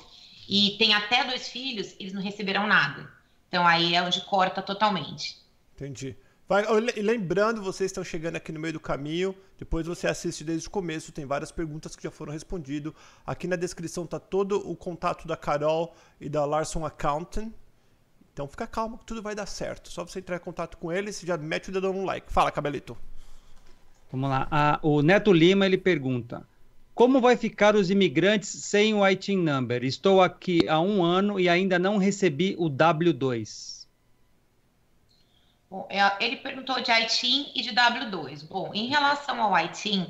Speaker 2: e têm até dois filhos, eles não receberão nada. Então aí é onde corta totalmente.
Speaker 1: Entendi. Vai, lembrando, vocês estão chegando aqui no meio do caminho, depois você assiste desde o começo, tem várias perguntas que já foram respondidas. Aqui na descrição tá todo o contato da Carol e da Larson Accountant. Então fica calmo que tudo vai dar certo. Só você entrar em contato com eles, já mete o dedão no like. Fala, Cabelito.
Speaker 3: Vamos lá. Ah, o Neto Lima ele pergunta: Como vai ficar os imigrantes sem o ITIN number? Estou aqui há um ano e ainda não recebi o W2.
Speaker 2: Bom, é, ele perguntou de ITIN e de W2. Bom, em relação ao ITIN,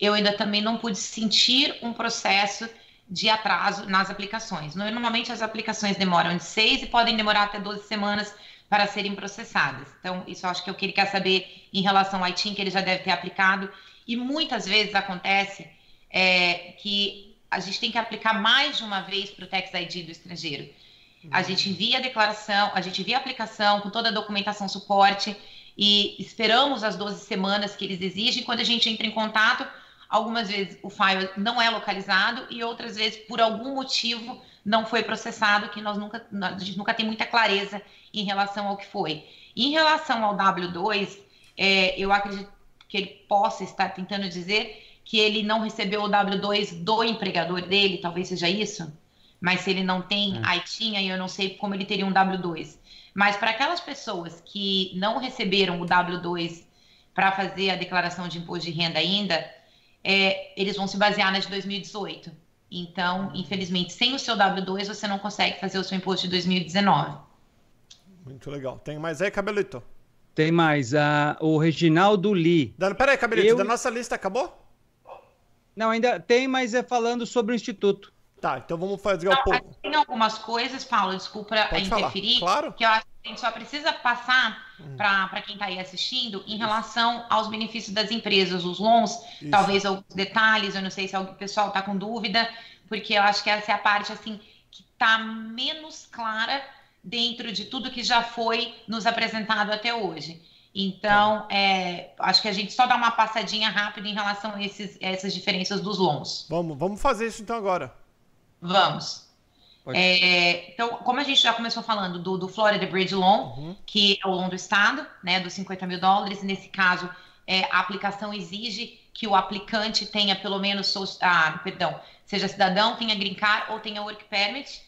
Speaker 2: eu ainda também não pude sentir um processo de atraso nas aplicações. Normalmente as aplicações demoram de seis e podem demorar até 12 semanas para serem processadas. Então, isso acho que é o que ele quer saber em relação ao ITIN, que ele já deve ter aplicado. E muitas vezes acontece é, que a gente tem que aplicar mais de uma vez para o Tax ID do estrangeiro. A gente envia a declaração, a gente envia a aplicação com toda a documentação suporte e esperamos as 12 semanas que eles exigem. Quando a gente entra em contato, algumas vezes o file não é localizado e outras vezes, por algum motivo, não foi processado, que nós nunca, a gente nunca tem muita clareza em relação ao que foi. Em relação ao W2, é, eu acredito que ele possa estar tentando dizer que ele não recebeu o W2 do empregador dele, talvez seja isso? Mas se ele não tem é. ITIN, aí eu não sei como ele teria um W2. Mas para aquelas pessoas que não receberam o W2 para fazer a declaração de imposto de renda ainda, é, eles vão se basear na de 2018. Então, infelizmente, sem o seu W2, você não consegue fazer o seu imposto de 2019.
Speaker 1: Muito legal. Tem mais aí, Cabelito?
Speaker 3: Tem mais. Uh, o Reginaldo Lee.
Speaker 1: Peraí, Cabelito, eu... da nossa lista acabou?
Speaker 3: Não, ainda tem, mas é falando sobre o Instituto.
Speaker 1: Tá, então vamos fazer um pouco.
Speaker 2: Tem algumas coisas, Paulo, desculpa Pode interferir,
Speaker 1: falar. claro.
Speaker 2: que eu acho que a gente só precisa passar hum. para quem está aí assistindo em relação aos benefícios das empresas, os LONs, Isso. talvez alguns detalhes, eu não sei se o pessoal está com dúvida, porque eu acho que essa é a parte assim que está menos clara dentro de tudo que já foi nos apresentado até hoje. Então, tá. é, acho que a gente só dá uma passadinha rápida em relação a, esses, a essas diferenças dos LONs.
Speaker 1: Vamos, vamos fazer isso então agora.
Speaker 2: Vamos. É, então, como a gente já começou falando do, do Florida Bridge Loan, uhum. que é o loan do Estado, né, dos 50 mil dólares, nesse caso, é, a aplicação exige que o aplicante tenha pelo menos, ah, perdão, seja cidadão, tenha green card ou tenha work permit.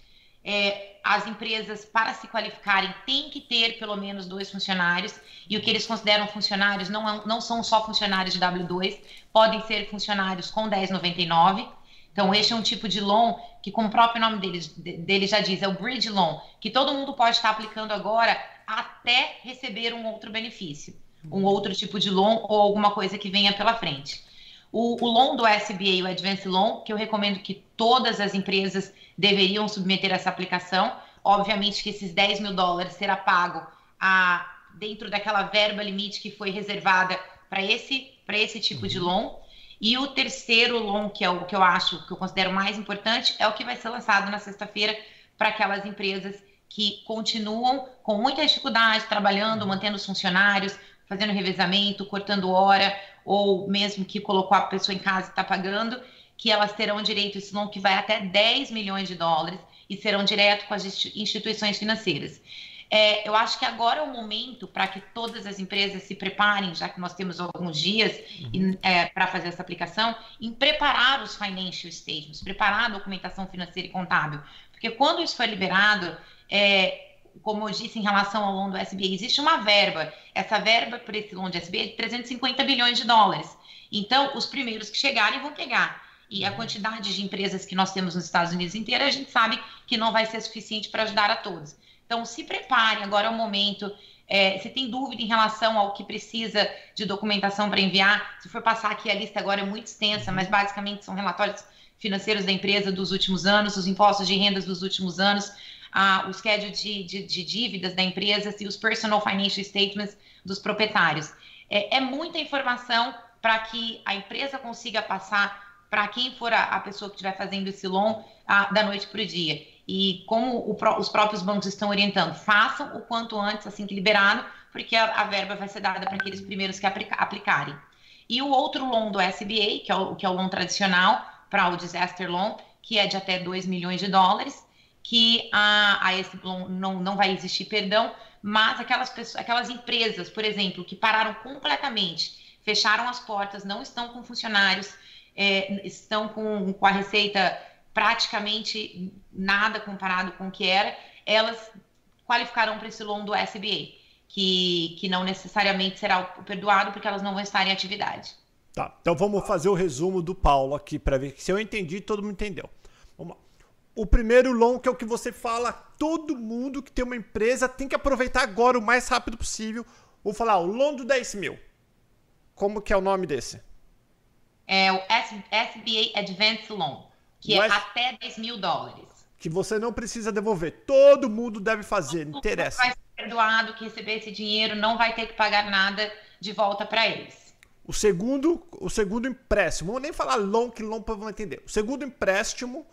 Speaker 2: É, as empresas, para se qualificarem, têm que ter pelo menos dois funcionários, e o que eles consideram funcionários não, é, não são só funcionários de W2, podem ser funcionários com 1099, então, este é um tipo de loan que, como o próprio nome dele, dele já diz, é o bridge loan, que todo mundo pode estar aplicando agora até receber um outro benefício, um uhum. outro tipo de loan ou alguma coisa que venha pela frente. O, o loan do SBA, o Advance Loan, que eu recomendo que todas as empresas deveriam submeter essa aplicação. Obviamente que esses 10 mil dólares será pago a, dentro daquela verba limite que foi reservada para esse, esse tipo de uhum. loan. E o terceiro long, que é o que eu acho, que eu considero mais importante, é o que vai ser lançado na sexta-feira para aquelas empresas que continuam com muita dificuldade, trabalhando, mantendo os funcionários, fazendo revezamento, cortando hora, ou mesmo que colocou a pessoa em casa e está pagando, que elas terão direito a esse long que vai até 10 milhões de dólares e serão direto com as instituições financeiras. É, eu acho que agora é o momento para que todas as empresas se preparem, já que nós temos alguns dias uhum. é, para fazer essa aplicação, em preparar os financial statements, preparar a documentação financeira e contábil. Porque quando isso for liberado, é, como eu disse em relação ao loan do SBA, existe uma verba. Essa verba para esse loan de SBA é de 350 bilhões de dólares. Então, os primeiros que chegarem vão pegar. E a uhum. quantidade de empresas que nós temos nos Estados Unidos inteira, a gente sabe que não vai ser suficiente para ajudar a todos. Então, se prepare, agora é o momento. É, se tem dúvida em relação ao que precisa de documentação para enviar, se for passar aqui a lista agora é muito extensa, mas basicamente são relatórios financeiros da empresa dos últimos anos, os impostos de rendas dos últimos anos, o schedule de, de, de, dívidas da empresa e os personal financial statements dos proprietários. É, é muita informação para que a empresa consiga passar para quem for a, a, pessoa que estiver fazendo esse loan da noite para o dia. E como o, os próprios bancos estão orientando, façam o quanto antes, assim que liberado, porque a, a verba vai ser dada para aqueles primeiros que aplica, aplicarem. E o outro loan do SBA, que é o, que é o loan tradicional, para o disaster loan, que é de até 2 milhões de dólares, que a, a esse loan não, não vai existir perdão, mas aquelas, pessoas, aquelas empresas, por exemplo, que pararam completamente, fecharam as portas, não estão com funcionários, é, estão com, com a receita praticamente nada comparado com o que era, elas qualificarão para esse loan do SBA, que, que não necessariamente será perdoado porque elas não vão estar em atividade.
Speaker 1: Tá, então vamos fazer o resumo do Paulo aqui para ver se eu entendi, todo mundo entendeu. Vamos lá. O primeiro long, que é o que você fala, todo mundo que tem uma empresa tem que aproveitar agora o mais rápido possível. Vou falar, o long do 10 mil. Como que é o nome desse?
Speaker 2: É o SBA Advance Loan, que é S... até 10 mil dólares.
Speaker 1: Que você não precisa devolver. Todo mundo deve fazer, todo interessa.
Speaker 2: Vai ser perdoado que receber esse dinheiro não vai ter que pagar nada de volta para eles.
Speaker 1: O segundo, o segundo empréstimo, vou nem falar long, que long para entender. O segundo empréstimo,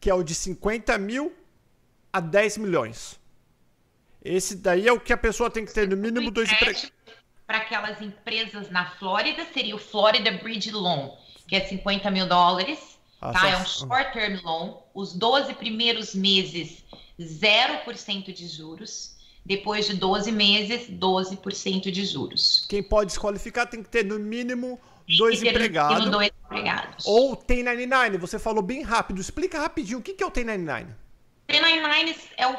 Speaker 1: que é o de 50 mil a 10 milhões. Esse daí é o que a pessoa tem que ter no mínimo dois empréstimos.
Speaker 2: Para aquelas empresas na Flórida, seria o Florida Bridge Loan, que é 50 mil dólares. Ah, tá? É um short term loan. Os 12 primeiros meses, 0% de juros. Depois de 12 meses, 12% de juros.
Speaker 1: Quem pode desqualificar tem que ter no mínimo dois empregados.
Speaker 2: dois empregados.
Speaker 1: Ou tem 99, você falou bem rápido. Explica rapidinho o que, que é o tem 99.
Speaker 2: T99 é o,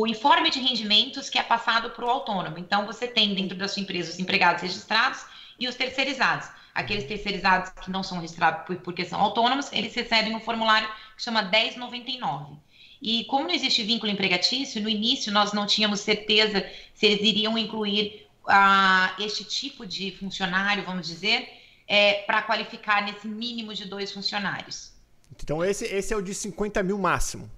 Speaker 2: o, informe de rendimentos que é passado para o autônomo. Então, você tem dentro da sua empresa os empregados registrados e os terceirizados. Aqueles terceirizados que não são registrados porque são autônomos, eles recebem um formulário que chama 1099. E como não existe vínculo empregatício, no início nós não tínhamos certeza se eles iriam incluir uh, este tipo de funcionário, vamos dizer, é, para qualificar nesse mínimo de dois funcionários.
Speaker 1: Então esse, esse é o de 50 mil máximo.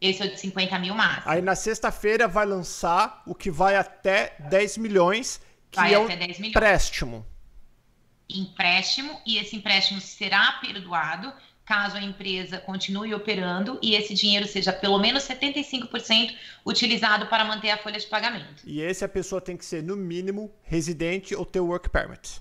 Speaker 2: Esse é o de 50 mil máximo.
Speaker 1: Aí na sexta-feira vai lançar o que vai até 10 milhões, que vai é um empréstimo.
Speaker 2: Empréstimo, e esse empréstimo será perdoado caso a empresa continue operando e esse dinheiro seja pelo menos 75% utilizado para manter a folha de pagamento.
Speaker 1: E esse a pessoa tem que ser, no mínimo, residente ou ter work permit.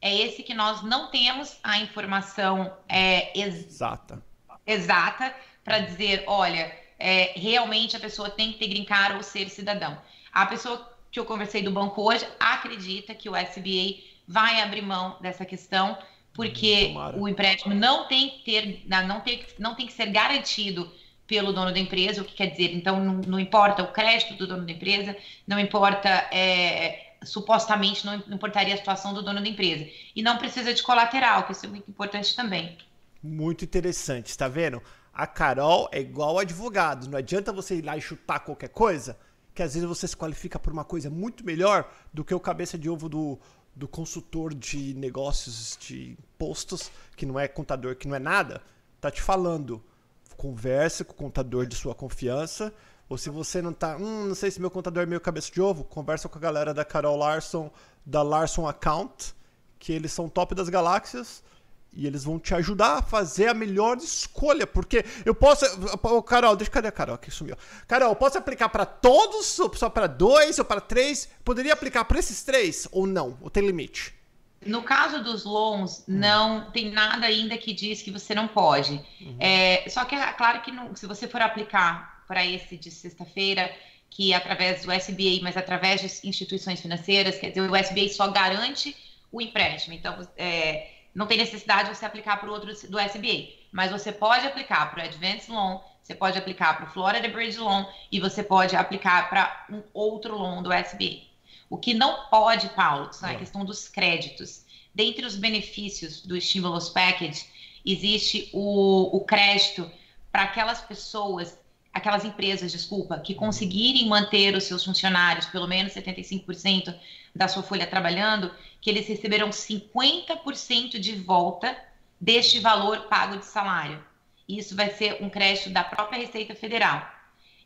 Speaker 2: É esse que nós não temos a informação é, ex exata, exata para dizer, olha, é, realmente a pessoa tem que ter green card ou ser cidadão. A pessoa que eu conversei do banco hoje acredita que o SBA vai abrir mão dessa questão porque Tomara. o empréstimo não tem que ter, não tem, não tem que ser garantido pelo dono da empresa, o que quer dizer, então não, não importa o crédito do dono da empresa, não importa, é, supostamente não importaria a situação do dono da empresa. E não precisa de colateral, que isso é muito importante também.
Speaker 1: Muito interessante, está vendo? A Carol é igual advogado, não adianta você ir lá e chutar qualquer coisa, que às vezes você se qualifica por uma coisa muito melhor do que o cabeça de ovo do, do consultor de negócios de impostos, que não é contador, que não é nada, tá te falando. Converse com o contador de sua confiança. Ou se você não tá, hum, não sei se meu contador é meio cabeça de ovo, conversa com a galera da Carol Larson, da Larson Account, que eles são top das galáxias e eles vão te ajudar a fazer a melhor escolha, porque eu posso. Oh, Carol, deixa cadê a Carol que sumiu? Carol, eu posso aplicar para todos, ou só para dois, ou para três? Poderia aplicar para esses três ou não? Ou tem limite?
Speaker 2: No caso dos loans, não tem nada ainda que diz que você não pode. Uhum. É, só que é claro que não, se você for aplicar para esse de sexta-feira, que é através do SBA, mas através de instituições financeiras, quer dizer, o SBA só garante o empréstimo. Então, é, não tem necessidade de você aplicar para o outro do SBA, mas você pode aplicar para o Advance Loan, você pode aplicar para o Florida Bridge Loan e você pode aplicar para um outro loan do SBA. O que não pode, Paulo, é a questão dos créditos. Dentre os benefícios do Stimulus Package, existe o, o crédito para aquelas pessoas, aquelas empresas, desculpa, que conseguirem manter os seus funcionários, pelo menos 75% da sua folha trabalhando, que eles receberão 50% de volta deste valor pago de salário. Isso vai ser um crédito da própria Receita Federal.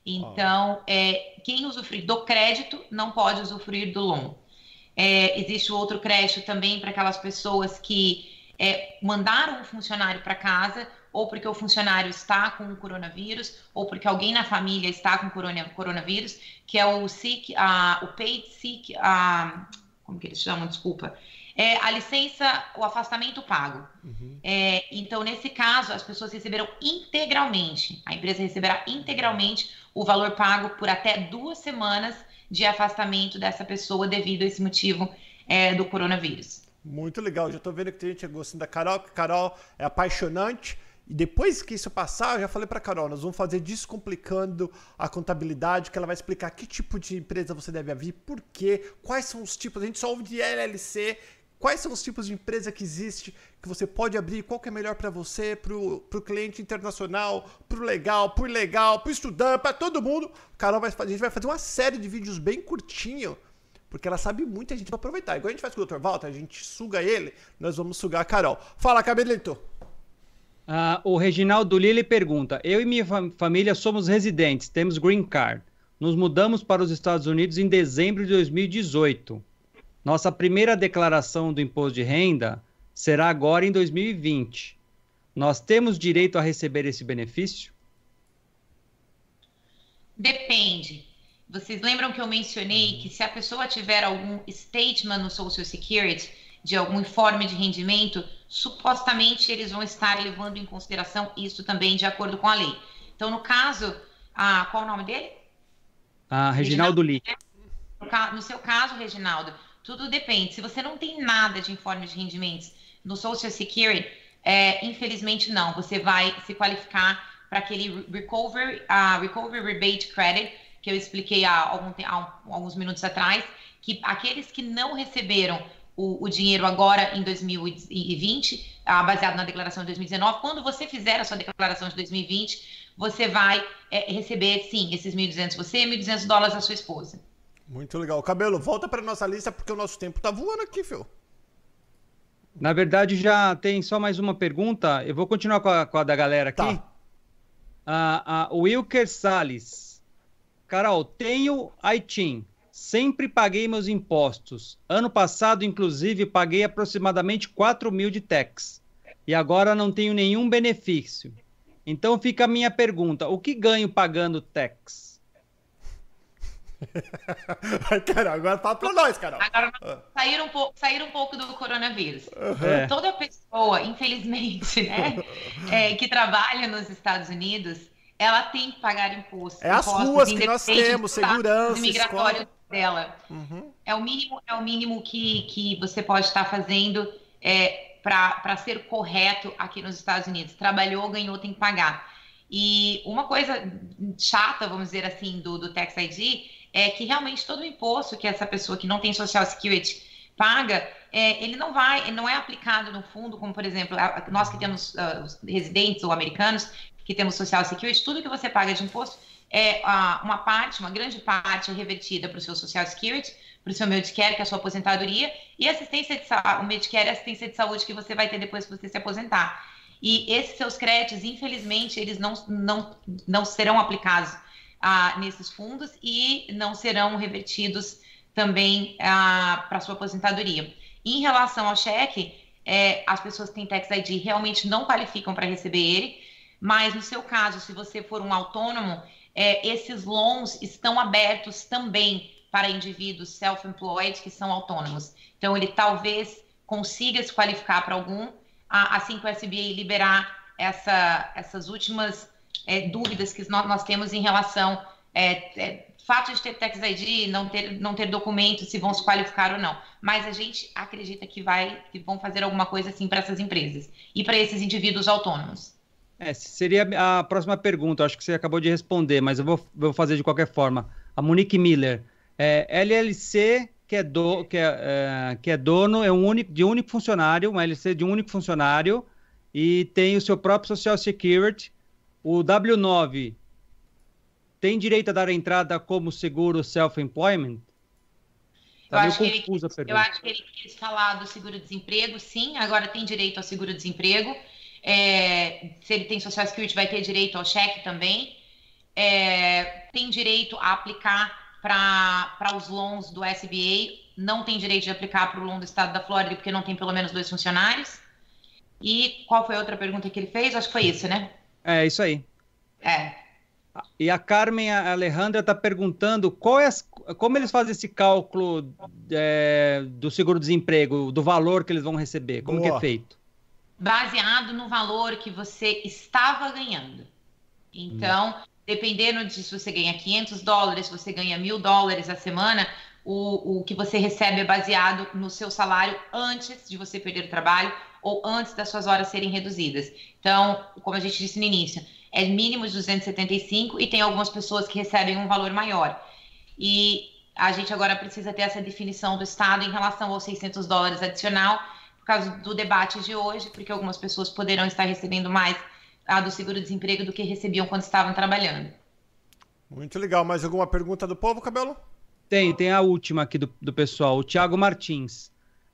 Speaker 2: Então, é, quem usufruir do crédito não pode usufruir do loan. É, existe outro crédito também para aquelas pessoas que é, mandaram um funcionário para casa ou porque o funcionário está com o coronavírus, ou porque alguém na família está com coronavírus, que é o sick, o paid sick, uh, como que eles chamam, desculpa, é a licença, o afastamento pago. Uhum. É, então, nesse caso, as pessoas receberão integralmente, a empresa receberá integralmente o valor pago por até duas semanas de afastamento dessa pessoa devido a esse motivo é, do coronavírus.
Speaker 1: Muito legal, já estou vendo que tem gente gostando da Carol, que a Carol é apaixonante. E depois que isso passar, eu já falei para Carol, nós vamos fazer descomplicando a contabilidade, que ela vai explicar que tipo de empresa você deve abrir, por quê, quais são os tipos. A gente só ouve de LLC, quais são os tipos de empresa que existe, que você pode abrir, qual que é melhor para você, para o cliente internacional, para o legal, para o ilegal, para o estudante, para todo mundo. Carol vai, a gente vai fazer uma série de vídeos bem curtinho porque ela sabe muito e a gente vai aproveitar. Igual a gente faz com o Dr. Walter, a gente suga ele, nós vamos sugar a Carol. Fala, Cabelito.
Speaker 3: Ah, o Reginaldo Lille pergunta: Eu e minha família somos residentes, temos green card. Nos mudamos para os Estados Unidos em dezembro de 2018. Nossa primeira declaração do imposto de renda será agora em 2020. Nós temos direito a receber esse benefício?
Speaker 2: Depende. Vocês lembram que eu mencionei que se a pessoa tiver algum statement no Social Security, de algum informe de rendimento, supostamente eles vão estar levando em consideração isso também de acordo com a lei. Então, no caso, a, qual o nome dele?
Speaker 3: Ah, Reginaldo, Lee.
Speaker 2: No, no seu caso, Reginaldo, tudo depende. Se você não tem nada de informe de rendimentos no Social Security, é, infelizmente não. Você vai se qualificar para aquele Recovery, uh, recovery Rebate Credit, que eu expliquei há, algum, há alguns minutos atrás, que aqueles que não receberam o, o dinheiro agora em 2020, ah, baseado na declaração de 2019, quando você fizer a sua declaração de 2020, você vai é, receber, sim, esses 1.200 você e 1.200 dólares a sua esposa.
Speaker 1: Muito legal. Cabelo, volta para nossa lista porque o nosso tempo tá voando aqui, Phil.
Speaker 3: Na verdade, já tem só mais uma pergunta. Eu vou continuar com a, com a da galera aqui. Tá. Ah, ah, Wilker Salles Carol, tenho ITIN. Sempre paguei meus impostos. Ano passado, inclusive, paguei aproximadamente 4 mil de tax. E agora não tenho nenhum benefício. Então fica a minha pergunta: o que ganho pagando tax?
Speaker 1: Carol, agora fala pra nós, Carol. Agora,
Speaker 2: ah. sair, um pouco, sair um pouco do coronavírus. Uhum. Toda pessoa, infelizmente, né, é, que trabalha nos Estados Unidos, ela tem que pagar imposto.
Speaker 1: É as ruas que nós temos, segurança,
Speaker 2: migratório escola. Dela. Uhum. É o mínimo, é o mínimo que, que você pode estar fazendo é, para ser correto aqui nos Estados Unidos. Trabalhou, ganhou, tem que pagar. E uma coisa chata, vamos dizer assim, do, do Tax ID é que realmente todo o imposto que essa pessoa que não tem Social Security paga, é, ele não vai, ele não é aplicado no fundo, como por exemplo, nós que temos uh, residentes ou americanos, que temos Social Security, tudo que você paga de imposto é uma parte, uma grande parte é revertida para o seu Social Security, para o seu Medicare, que é a sua aposentadoria, e assistência de saúde, o Medicare é assistência de saúde que você vai ter depois que você se aposentar. E esses seus créditos, infelizmente, eles não, não, não serão aplicados ah, nesses fundos e não serão revertidos também ah, para a sua aposentadoria. Em relação ao cheque, é, as pessoas que têm Tax ID realmente não qualificam para receber ele, mas no seu caso, se você for um autônomo, é, esses loans estão abertos também para indivíduos self-employed que são autônomos. Então, ele talvez consiga se qualificar para algum, assim que o SBA liberar essa, essas últimas é, dúvidas que nós, nós, temos em relação é, é, fato de ter tax ID, não ter, não ter documento, se vão se qualificar ou não. Mas a gente acredita que vai, que vão fazer alguma coisa assim para essas empresas e para esses indivíduos autônomos.
Speaker 3: É, seria a próxima pergunta, acho que você acabou de responder, mas eu vou, vou fazer de qualquer forma. A Monique Miller, é, LLC que é, do, que, é, é, que é dono é um único, de um único funcionário, uma LLC de um único funcionário, e tem o seu próprio Social Security. O W9 tem direito a dar entrada como seguro self-employment?
Speaker 2: Tá eu, acho que ele, eu acho que ele quis falar do seguro-desemprego, sim, agora tem direito ao seguro-desemprego. É, se ele tem Social Security, vai ter direito ao cheque também. É, tem direito a aplicar para os loans do SBA, não tem direito de aplicar para o loan do estado da Flórida, porque não tem pelo menos dois funcionários. E qual foi a outra pergunta que ele fez? Acho que foi isso, né?
Speaker 3: É, isso aí.
Speaker 2: É.
Speaker 3: E a Carmen Alejandra está perguntando qual é as, como eles fazem esse cálculo é, do seguro-desemprego, do valor que eles vão receber, como Boa. que é feito?
Speaker 2: Baseado no valor que você estava ganhando. Então, hum. dependendo de se você ganha 500 dólares, se você ganha mil dólares a semana, o, o que você recebe é baseado no seu salário antes de você perder o trabalho ou antes das suas horas serem reduzidas. Então, como a gente disse no início, é mínimo de 275 e tem algumas pessoas que recebem um valor maior. E a gente agora precisa ter essa definição do Estado em relação aos 600 dólares adicional, causa do debate de hoje, porque algumas pessoas poderão estar recebendo mais a do seguro-desemprego do que recebiam quando estavam trabalhando.
Speaker 1: Muito legal. Mais alguma pergunta do povo, Cabelo?
Speaker 3: Tem, tem a última aqui do, do pessoal, o Thiago Martins.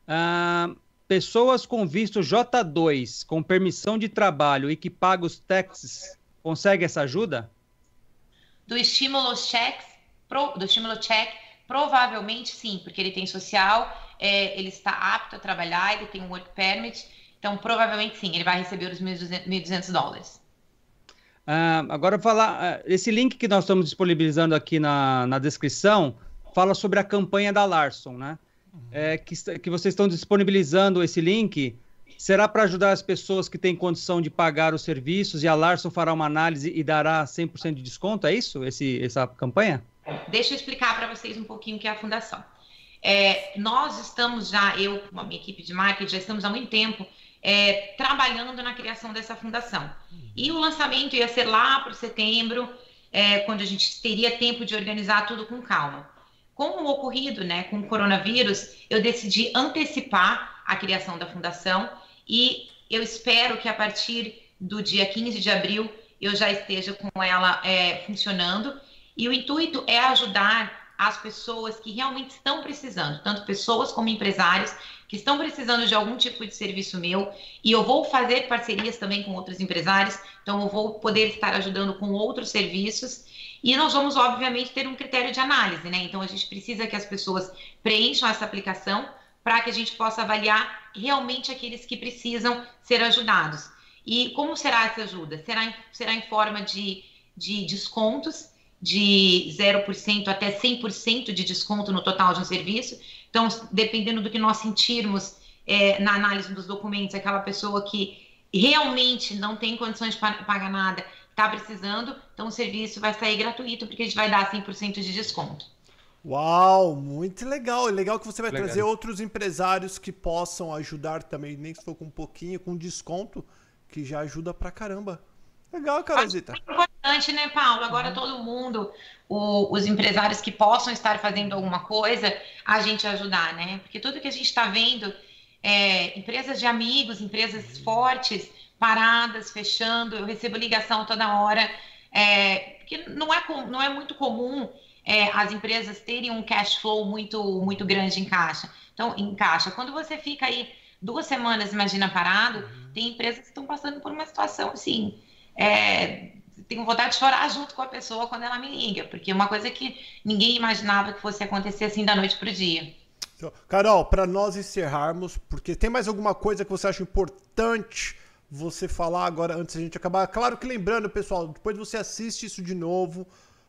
Speaker 3: Ah, pessoas com visto J2, com permissão de trabalho e que pagam os taxes Consegue essa ajuda?
Speaker 2: Do estímulo check, pro, do estímulo check, provavelmente sim, porque ele tem social, é, ele está apto a trabalhar, ele tem um work permit, então provavelmente sim, ele vai receber os 1.200 dólares.
Speaker 3: Ah, agora falar, ah, esse link que nós estamos disponibilizando aqui na, na descrição fala sobre a campanha da Larson, né? Uhum. É, que, que vocês estão disponibilizando esse link Será para ajudar as pessoas que têm condição de pagar os serviços e a Larson fará uma análise e dará 100% de desconto? É isso, esse, essa campanha?
Speaker 2: Deixa eu explicar para vocês um pouquinho o que é a fundação. É, nós estamos já, eu a minha equipe de marketing, já estamos há muito tempo é, trabalhando na criação dessa fundação. E o lançamento ia ser lá para setembro, é, quando a gente teria tempo de organizar tudo com calma. Com o ocorrido né, com o coronavírus, eu decidi antecipar a criação da fundação e eu espero que a partir do dia 15 de abril eu já esteja com ela é, funcionando. E o intuito é ajudar as pessoas que realmente estão precisando, tanto pessoas como empresários que estão precisando de algum tipo de serviço meu. E eu vou fazer parcerias também com outros empresários, então eu vou poder estar ajudando com outros serviços. E nós vamos, obviamente, ter um critério de análise, né? Então a gente precisa que as pessoas preencham essa aplicação para que a gente possa avaliar realmente aqueles que precisam ser ajudados. E como será essa ajuda? Será em, será em forma de, de descontos, de 0% até 100% de desconto no total de um serviço. Então, dependendo do que nós sentirmos é, na análise dos documentos, aquela pessoa que realmente não tem condições de pagar nada, está precisando, então o serviço vai sair gratuito, porque a gente vai dar 100% de desconto.
Speaker 1: Uau, muito legal. É legal que você vai legal. trazer outros empresários que possam ajudar também, nem se for com um pouquinho, com desconto, que já ajuda pra caramba. Legal, Carolzita.
Speaker 2: É importante, né, Paulo? Agora uhum. todo mundo, o, os empresários que possam estar fazendo alguma coisa, a gente ajudar, né? Porque tudo que a gente está vendo, é, empresas de amigos, empresas uhum. fortes, paradas, fechando, eu recebo ligação toda hora, é, porque não é, não é muito comum é, as empresas terem um cash flow muito, muito grande em caixa. Então, em caixa. Quando você fica aí duas semanas, imagina, parado, uhum. tem empresas que estão passando por uma situação assim. É, tenho vontade de chorar junto com a pessoa quando ela me liga, porque é uma coisa que ninguém imaginava que fosse acontecer assim da noite para o dia.
Speaker 1: Carol, para nós encerrarmos, porque tem mais alguma coisa que você acha importante você falar agora antes da gente acabar? Claro que lembrando, pessoal, depois você assiste isso de novo,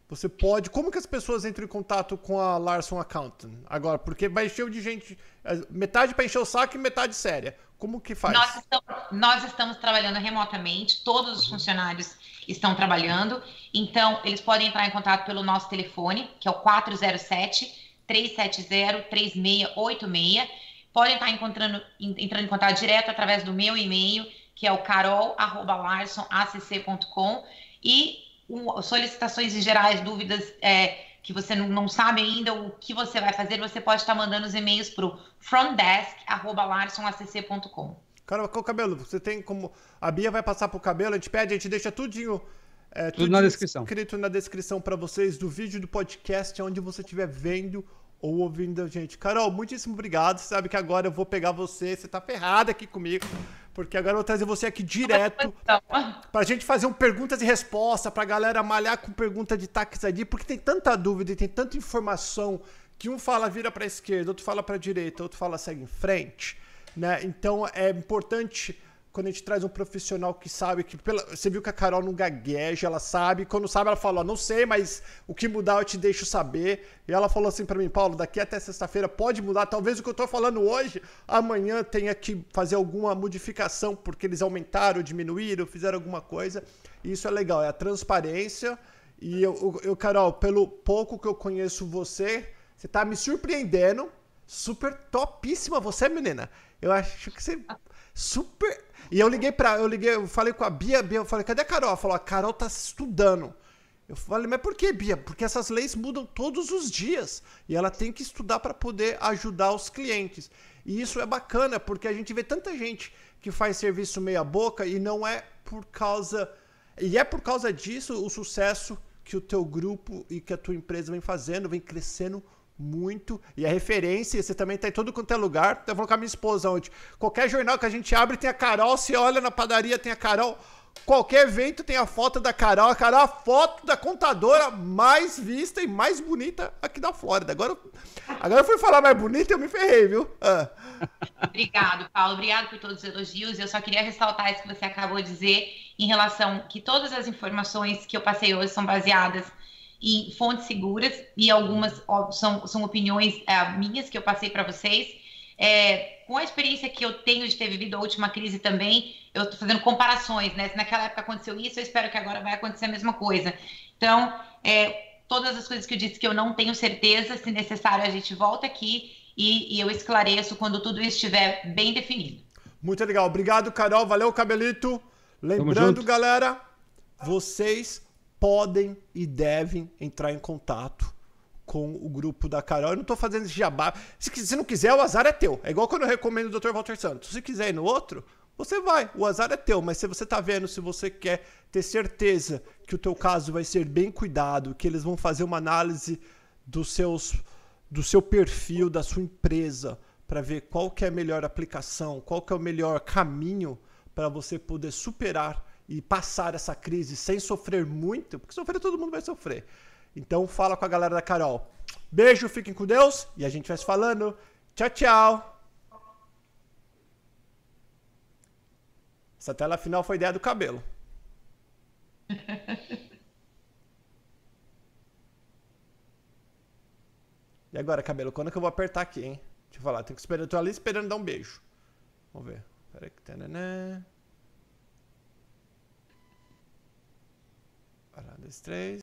Speaker 1: você pode. Como que as pessoas entram em contato com a Larson Accountant agora? Porque vai encher de gente. É, metade para encher o saco e metade séria. Como que faz?
Speaker 2: Nós estamos, nós estamos trabalhando remotamente, todos os funcionários estão trabalhando. Então, eles podem entrar em contato pelo nosso telefone, que é o 407 370 3686. Podem estar encontrando, entrando em contato direto através do meu e-mail, que é o carol.larsonacc.com. E solicitações em gerais, dúvidas é, que você não, não, sabe ainda o que você vai fazer, você pode estar mandando os e-mails para o frontdesk.larsonacc.com.
Speaker 1: Cara, com o cabelo, você tem como. A Bia vai passar pro cabelo, a gente pede, a gente deixa tudinho.
Speaker 3: É, Tudo na descrição.
Speaker 1: Escrito na descrição para vocês do vídeo do podcast, onde você estiver vendo ou ouvindo a gente. Carol, muitíssimo obrigado. Você sabe que agora eu vou pegar você, você tá ferrada aqui comigo. Porque agora eu vou trazer você aqui direto pra gente fazer um perguntas e respostas, pra galera malhar com pergunta de tax ID, porque tem tanta dúvida e tem tanta informação que um fala vira pra esquerda, outro fala pra direita, outro fala segue em frente, né? Então é importante quando a gente traz um profissional que sabe que. Pela, você viu que a Carol não gagueja, ela sabe. Quando sabe, ela fala: não sei, mas o que mudar eu te deixo saber. E ela falou assim para mim: Paulo, daqui até sexta-feira pode mudar. Talvez o que eu tô falando hoje, amanhã tenha que fazer alguma modificação, porque eles aumentaram, diminuíram, fizeram alguma coisa. E isso é legal, é a transparência. E eu, eu, Carol, pelo pouco que eu conheço você, você tá me surpreendendo. Super topíssima você, menina. Eu acho que você super. E eu liguei pra. Eu liguei, eu falei com a Bia, Bia, eu falei, cadê a Carol? Ela falou, a Carol tá estudando. Eu falei, mas por que, Bia? Porque essas leis mudam todos os dias. E ela tem que estudar para poder ajudar os clientes. E isso é bacana, porque a gente vê tanta gente que faz serviço meia boca e não é por causa. E é por causa disso o sucesso que o teu grupo e que a tua empresa vem fazendo, vem crescendo muito. E a referência, você também tá em todo quanto é lugar. Eu vou com a minha esposa ontem. Qualquer jornal que a gente abre tem a Carol. Se olha na padaria, tem a Carol. Qualquer evento tem a foto da Carol. A Carol, a foto da contadora mais vista e mais bonita aqui da Flórida. Agora, agora eu fui falar mais bonita e eu me ferrei, viu? Ah.
Speaker 2: Obrigado, Paulo. Obrigado por todos os elogios. Eu só queria ressaltar isso que você acabou de dizer em relação que todas as informações que eu passei hoje são baseadas em fontes seguras e algumas são, são opiniões é, minhas que eu passei para vocês. É, com a experiência que eu tenho de ter vivido a última crise também, eu estou fazendo comparações, né? Se naquela época aconteceu isso, eu espero que agora vai acontecer a mesma coisa. Então, é, todas as coisas que eu disse que eu não tenho certeza, se necessário, a gente volta aqui e, e eu esclareço quando tudo estiver bem definido.
Speaker 1: Muito legal. Obrigado, Carol. Valeu, Cabelito. Lembrando, galera, vocês podem e devem entrar em contato com o grupo da Carol. Eu não estou fazendo esse jabá. Se, se não quiser, o azar é teu. É igual quando eu recomendo o Dr. Walter Santos. Se quiser ir no outro, você vai. O azar é teu. Mas se você está vendo, se você quer ter certeza que o teu caso vai ser bem cuidado, que eles vão fazer uma análise dos seus, do seu perfil, da sua empresa, para ver qual que é a melhor aplicação, qual que é o melhor caminho para você poder superar e passar essa crise sem sofrer muito, porque sofrer todo mundo vai sofrer. Então fala com a galera da Carol. Beijo, fiquem com Deus e a gente vai se falando. Tchau, tchau. Essa tela final foi ideia do cabelo. e agora, cabelo, quando é que eu vou apertar aqui, hein? Deixa eu falar, tenho que esperar, eu tô ali esperando dar um beijo. Vamos ver. Peraí que tananã. Dois, três.